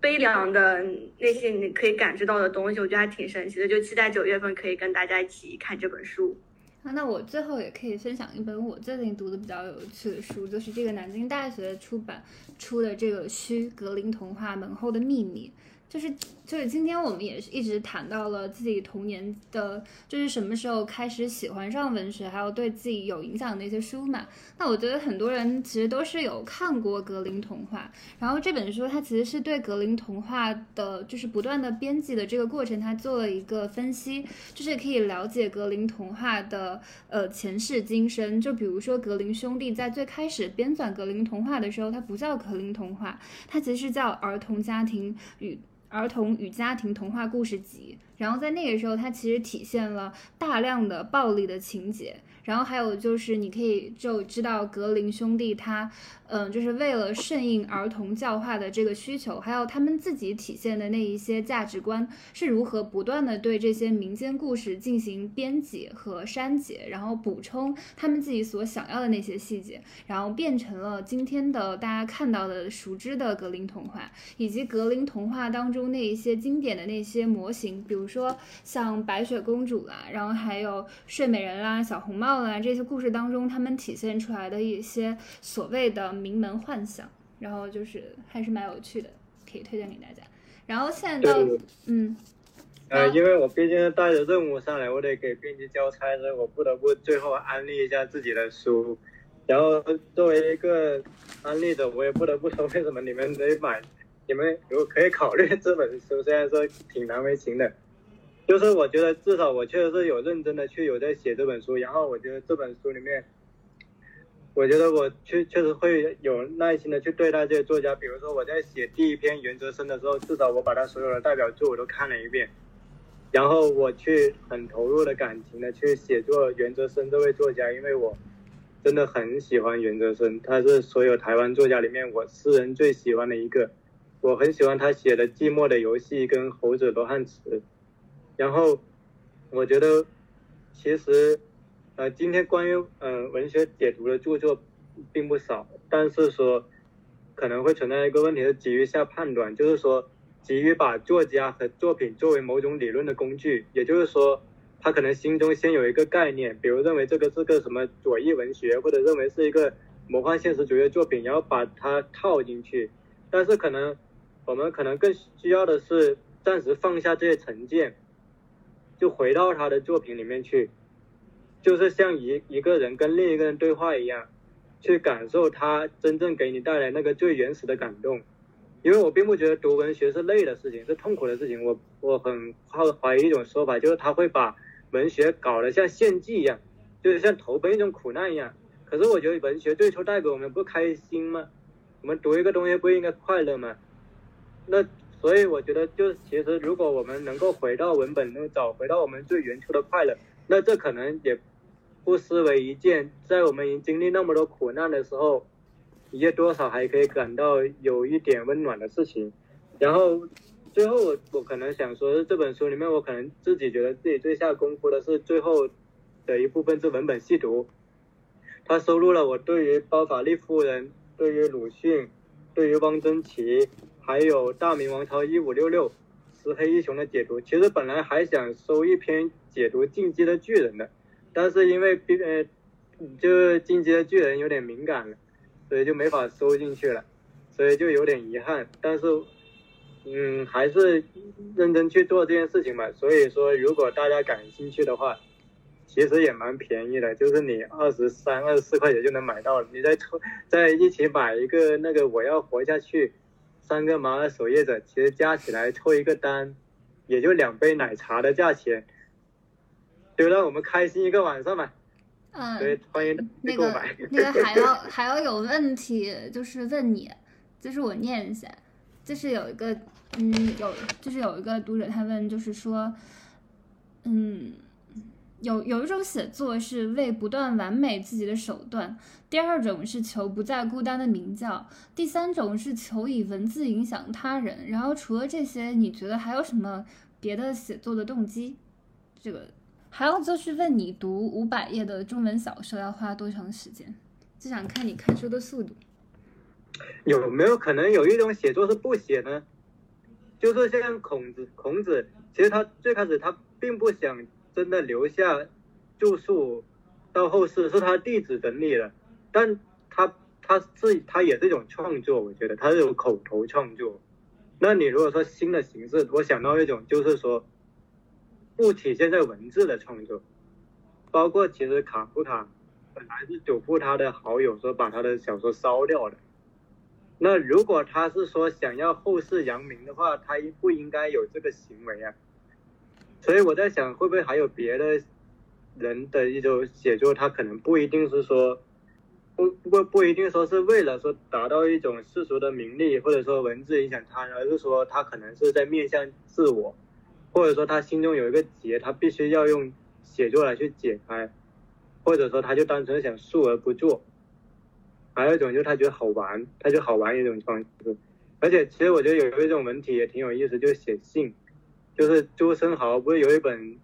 S2: 悲凉的那些你可以感知到的东西，我觉得还挺神奇的。就期待九月份可以跟大家一起看这本书。
S1: 啊那我最后也可以分享一本我最近读的比较有趣的书，就是这个南京大学出版出的这个《虚格林童话门后的秘密》。就是就是今天我们也是一直谈到了自己童年的，就是什么时候开始喜欢上文学，还有对自己有影响的那些书嘛。那我觉得很多人其实都是有看过格林童话，然后这本书它其实是对格林童话的，就是不断的编辑的这个过程，它做了一个分析，就是可以了解格林童话的呃前世今生。就比如说格林兄弟在最开始编纂格林童话的时候，它不叫格林童话，它其实是叫儿童家庭与。儿童与家庭童话故事集，然后在那个时候，它其实体现了大量的暴力的情节。然后还有就是，你可以就知道格林兄弟他，嗯，就是为了顺应儿童教化的这个需求，还有他们自己体现的那一些价值观是如何不断的对这些民间故事进行编辑和删节，然后补充他们自己所想要的那些细节，然后变成了今天的大家看到的熟知的格林童话，以及格林童话当中那一些经典的那些模型，比如说像白雪公主啦，然后还有睡美人啦、小红帽。这些故事当中，他们体现出来的一些所谓的名门幻想，然后就是还是蛮有趣的，可以推荐给大家。然后现在到嗯，
S3: 呃，因为我毕竟是带着任务上来，我得给编辑交差，所以我不得不最后安利一下自己的书。然后作为一个安利的，我也不得不说，为什么你们得买？你们如果可以考虑这本书，虽然说挺难为情的。就是我觉得至少我确实是有认真的去有在写这本书，然后我觉得这本书里面，我觉得我确确实会有耐心的去对待这些作家。比如说我在写第一篇原则生的时候，至少我把他所有的代表作我都看了一遍，然后我去很投入的感情的去写作原则生这位作家，因为我真的很喜欢原则生，他是所有台湾作家里面我私人最喜欢的一个。我很喜欢他写的《寂寞的游戏》跟《猴子罗汉池》，然后我觉得其实。呃，今天关于嗯文学解读的著作并不少，但是说可能会存在一个问题是急于下判断，就是说急于把作家和作品作为某种理论的工具，也就是说他可能心中先有一个概念，比如认为这个是个什么左翼文学，或者认为是一个魔幻现实主义的作品，然后把它套进去。但是可能我们可能更需要的是暂时放下这些成见，就回到他的作品里面去。就是像一一个人跟另一个人对话一样，去感受他真正给你带来那个最原始的感动。因为我并不觉得读文学是累的事情，是痛苦的事情。我我很好怀疑一种说法，就是他会把文学搞得像献祭一样，就是像投奔一种苦难一样。可是我觉得文学最初带给我们不开心吗？我们读一个东西不应该快乐吗？那所以我觉得，就其实如果我们能够回到文本，能找回到我们最原初的快乐。那这可能也不失为一件，在我们已经经历那么多苦难的时候，也多少还可以感到有一点温暖的事情。然后最后我我可能想说，这本书里面我可能自己觉得自己最下功夫的是最后的一部分是文本细读，它收录了我对于包法利夫人、对于鲁迅、对于汪曾祺，还有大明王朝一五六六。石黑一雄的解读，其实本来还想收一篇解读《进击的巨人》的，但是因为呃，就《进击的巨人》有点敏感了，所以就没法收进去了，所以就有点遗憾。但是，嗯，还是认真去做这件事情吧。所以说，如果大家感兴趣的话，其实也蛮便宜的，就是你二十三、二十四块钱就能买到了。你再抽，再一起买一个那个《我要活下去》。三个马尔守夜者，其实加起来凑一个单，也就两杯奶茶的价钱，就让我们开心一个晚上吧。
S1: 嗯，
S3: 对，欢迎
S1: 那个那个还要 还要有问题，就是问你，就是我念一下，就是有一个嗯有就是有一个读者他问，就是说嗯。有有一种写作是为不断完美自己的手段，第二种是求不再孤单的鸣叫，第三种是求以文字影响他人。然后除了这些，你觉得还有什么别的写作的动机？这个还要就是问你读五百页的中文小说要花多长时间？就想看你看书的速度。
S3: 有没有可能有一种写作是不写呢？就是像孔子，孔子其实他最开始他并不想。真的留下住宿到后世是他弟子整理的，但他他是他也是一种创作，我觉得他是有口头创作。那你如果说新的形式，我想到一种就是说不体现在文字的创作，包括其实卡夫卡本来是嘱咐他的好友说把他的小说烧掉的。那如果他是说想要后世扬名的话，他不应该有这个行为啊。所以我在想，会不会还有别的人的一种写作？他可能不一定是说，不不不一定说是为了说达到一种世俗的名利，或者说文字影响他人，而是说他可能是在面向自我，或者说他心中有一个结，他必须要用写作来去解开，或者说他就单纯想述而不作。还有一种就是他觉得好玩，他就好玩一种方式。而且其实我觉得有一种文体也挺有意思，就是写信。就是朱生豪不是有一本，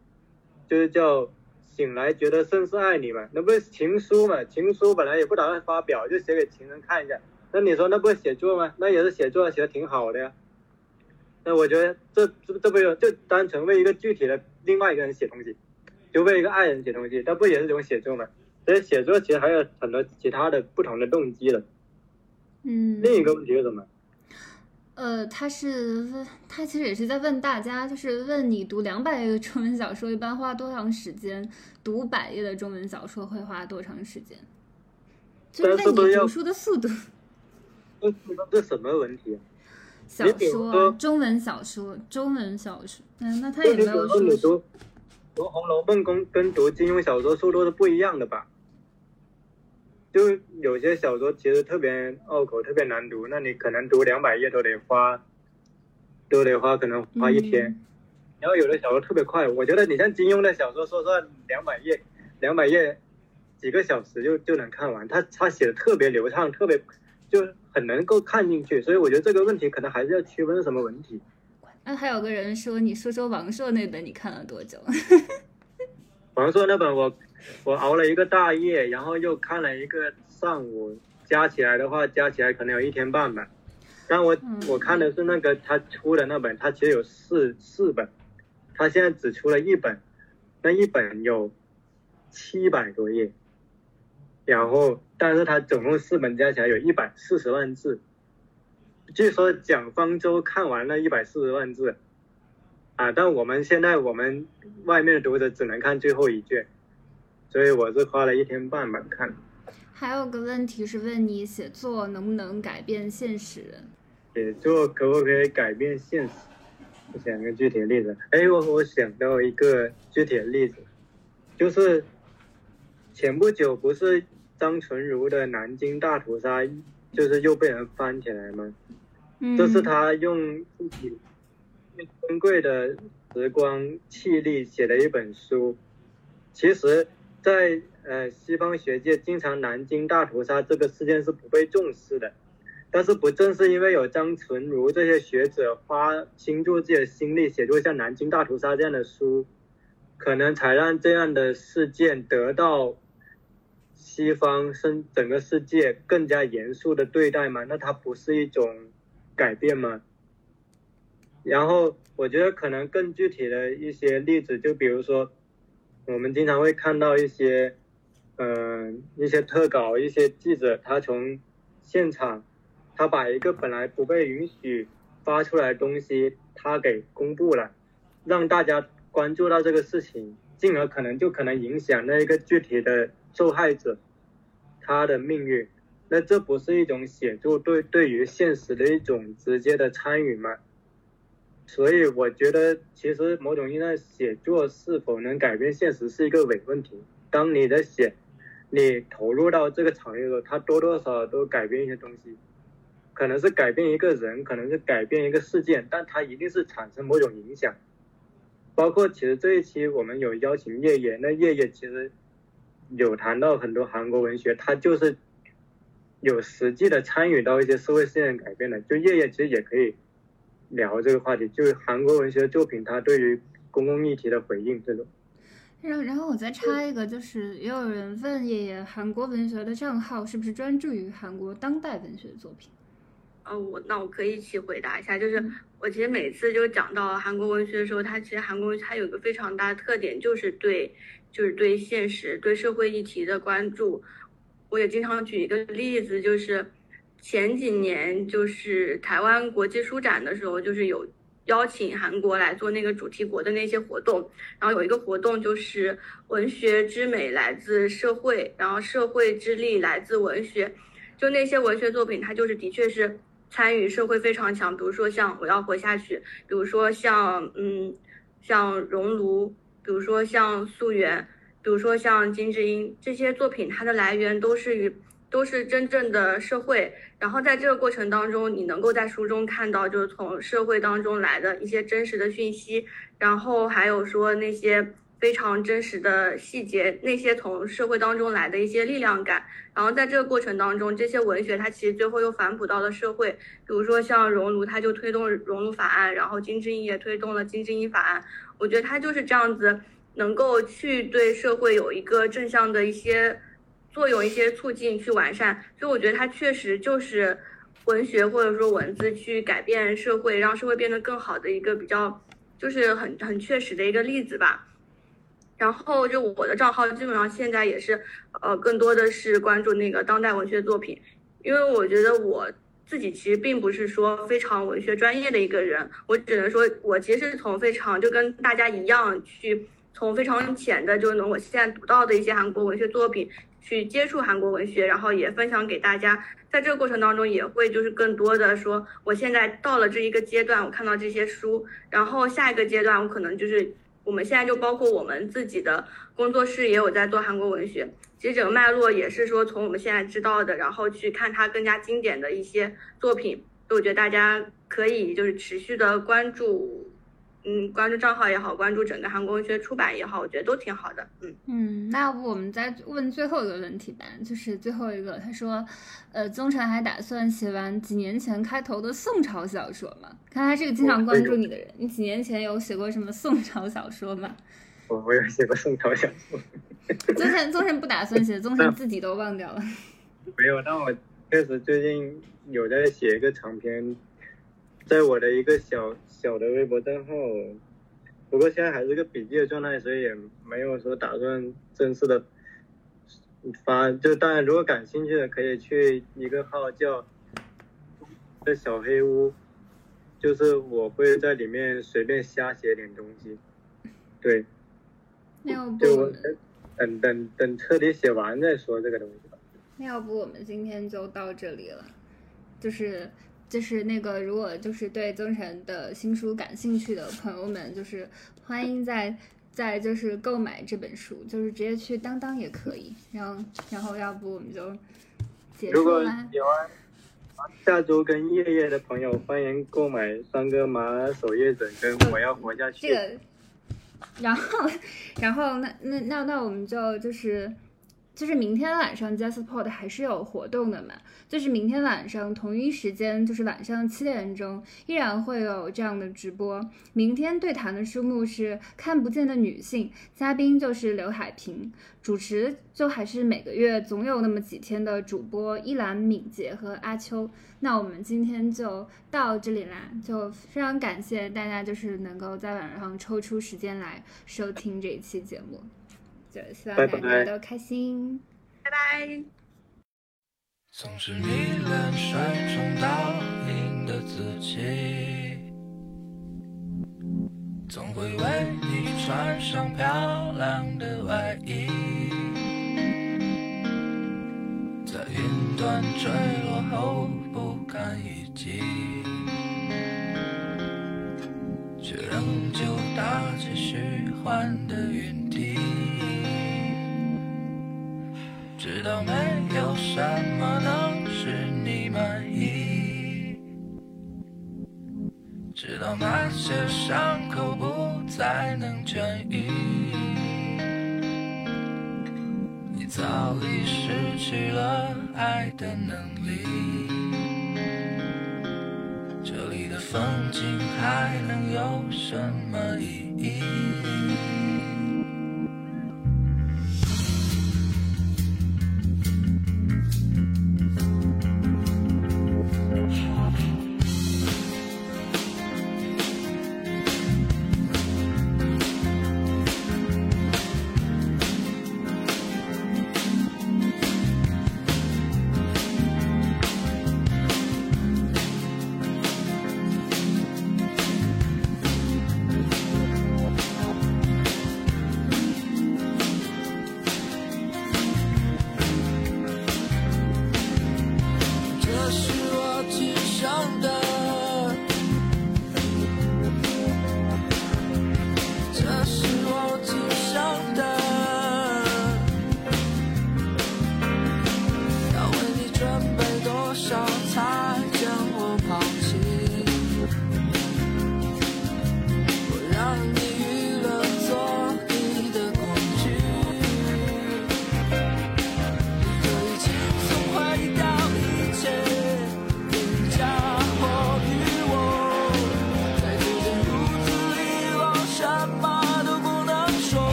S3: 就是叫《醒来觉得甚是爱你》嘛，那不是情书嘛？情书本来也不打算发表，就写给情人看一下。那你说那不是写作吗？那也是写作，写的挺好的呀。那我觉得这这这不有就单纯为一个具体的另外一个人写东西，就为一个爱人写东西，那不也是一种写作吗？所以写作其实还有很多其他的不同的动机的。
S1: 嗯。
S3: 另一个问题是什么？
S1: 呃，他是问，他其实也是在问大家，就是问你读两百页的中文小说一般花多长时间，读百页的中文小说会花多长时间？就是问你读书的速度。
S3: 这这什么问题？
S1: 小说，中文小说，中文小说。嗯，那他也没有说。
S3: 读读《红楼梦》跟跟读金庸小说速度是不一样的吧？就有些小说其实特别拗口，特别难读，那你可能读两百页都得花，都得花可能花一天。
S1: 嗯
S3: 然后有的小说特别快，我觉得你像金庸的小说，说实话两百页，两百页几个小时就就能看完，他他写的特别流畅，特别就很能够看进去，所以我觉得这个问题可能还是要区分什么文体。
S1: 那还有个人说，你说说王朔那本你看了多久？
S3: 王朔那本我我熬了一个大夜，然后又看了一个上午，加起来的话加起来可能有一天半吧。但我、
S1: 嗯
S3: 我看的是那个他出的那本，他其实有四四本，他现在只出了一本，那一本有七百多页，然后但是他总共四本加起来有一百四十万字。据说蒋方舟看完了一百四十万字，啊，但我们现在我们外面的读者只能看最后一卷，所以我是花了一天半吧看。
S1: 还有个问题是问你写作能不能改变现实？
S3: 写作可不可以改变现实？我想个具体的例子。哎，我我想到一个具体的例子，就是前不久不是张纯如的《南京大屠杀》，就是又被人翻起来吗？
S1: 嗯，
S3: 这是他用自己最珍贵的时光气力写的一本书。其实在，呃西方学界，经常南京大屠杀这个事件是不被重视的。但是不正是因为有张纯如这些学者花倾注自己的心力写出像《南京大屠杀》这样的书，可能才让这样的事件得到西方甚整个世界更加严肃的对待吗？那它不是一种改变吗？然后我觉得可能更具体的一些例子，就比如说，我们经常会看到一些，嗯、一些特稿，一些记者他从现场，他把一个本来不被允许发出来的东西，他给公布了，让大家关注到这个事情，进而可能就可能影响那一个具体的受害者他的命运。那这不是一种写作对对于现实的一种直接的参与吗？所以我觉得，其实某种意义上，写作是否能改变现实是一个伪问题。当你的写，你投入到这个场域的时候，它多多少少都改变一些东西，可能是改变一个人，可能是改变一个事件，但它一定是产生某种影响。包括其实这一期我们有邀请叶叶，那叶叶其实有谈到很多韩国文学，他就是有实际的参与到一些社会事件改变的。就叶叶其实也可以聊这个话题，就是韩国文学作品它对于公共议题的回应这种。
S1: 然后，然后我再插一个，就是也有人问爷爷，韩国文学的账号是不是专注于韩国当代文学作品？
S2: 哦，我那我可以一起回答一下，就是
S1: 嗯
S2: 我其实每次就讲到韩国文学的时候，它其实韩国文学它有一个非常大的特点，就是对就是对现实、对社会议题的关注。我也经常举一个例子，就是前几年就是台湾国际书展的时候，就是有邀请韩国来做那个主题国的那些活动，然后有一个活动就是文学之美来自社会，然后社会之力来自文学，就那些文学作品，它就是的确是。参与社会非常强，比如说像《我要活下去》，比如说像嗯，像《熔炉》，比如说像《溯源》，比如说像金智英这些作品，它的来源都是与都是真正的社会。然后在这个过程当中，你能够在书中看到，就是从社会当中来的一些真实的讯息，然后还有说那些非常真实的细节，那些从社会当中来的一些力量感。然后在这个过程当中，这些文学它其实最后又反哺到了社会，比如说像熔炉，它就推动熔炉法案，然后金智英也推动了金智英法案。我觉得它就是这样子，能够去对社会有一个正向的一些作用、一些促进、去完善。所以我觉得它确实就是文学或者说文字去改变社会，让社会变得更好的一个比较，就是很很确实的一个例子吧。然后就我的账号基本上现在也是，呃，更多的是关注那个当代文学作品，因为我觉得我自己其实并不是说非常文学专业的一个人，我只能说我其实是从非常就跟大家一样去从非常浅的，就是我现在读到的一些韩国文学作品去接触韩国文学，然后也分享给大家。在这个过程当中，也会就是更多的说，我现在到了这一个阶段，我看到这些书，然后下一个阶段我可能就是。我们现在就包括我们自己的工作室也有在做韩国文学，其实整个脉络也是说从我们现在知道的，然后去看它更加经典的一些作品，我觉得大家可以就是持续的关注。嗯，关注账号也好，关注整个韩国文学出版也好，我觉得都挺好的。嗯
S1: 嗯，那要不我们再问最后一个问题吧，就是最后一个，他说，呃，宗臣还打算写完几年前开头的宋朝小说吗？看他是个经常关注你的人，你几年前有写过什么宋朝小说吗？
S3: 我我有写过宋朝小说。
S1: 宗臣宗臣不打算写，宗臣自己都忘掉了。
S3: 没有，但我确实最近有在写一个长篇。在我的一个小小的微博账号，不过现在还是个笔记的状态，所以也没有说打算正式的发。就当然，如果感兴趣的，可以去一个号叫“的小黑屋”，就是我会在里面随便瞎写点东西。对，
S1: 要不
S3: 就等等等彻底写完再说这个东西吧。
S1: 那要不我们今天就到这里了，就是。就是那个，如果就是对增城的新书感兴趣的朋友们，就是欢迎在在就是购买这本书，就是直接去当当也可以。然后然后要不我们就结束
S3: 了。如果喜欢下周跟夜夜的朋友，欢迎购买三哥麻守夜枕跟我要活下去。
S1: 这个，然后然后那那那那我们就就是。就是明天晚上 JustPod 还是有活动的嘛？就是明天晚上同一时间，就是晚上七点钟，依然会有这样的直播。明天对谈的书目是《看不见的女性》，嘉宾就是刘海平，主持就还是每个月总有那么几天的主播依兰、敏捷和阿秋。那我们今天就到这里啦，就非常感谢大家，就是能够在晚上抽出时间来收听这一期节目。就希望大家都开心，
S2: 拜拜。
S4: 总是迷恋水中倒影的自己，总会为你穿上漂亮的外衣，在云端坠落后不堪一击，却仍旧搭起虚幻的云梯。知道没有什么能使你满意，直到那些伤口不再能痊愈，你早已失去了爱的能力，这里的风景还能有什么意义？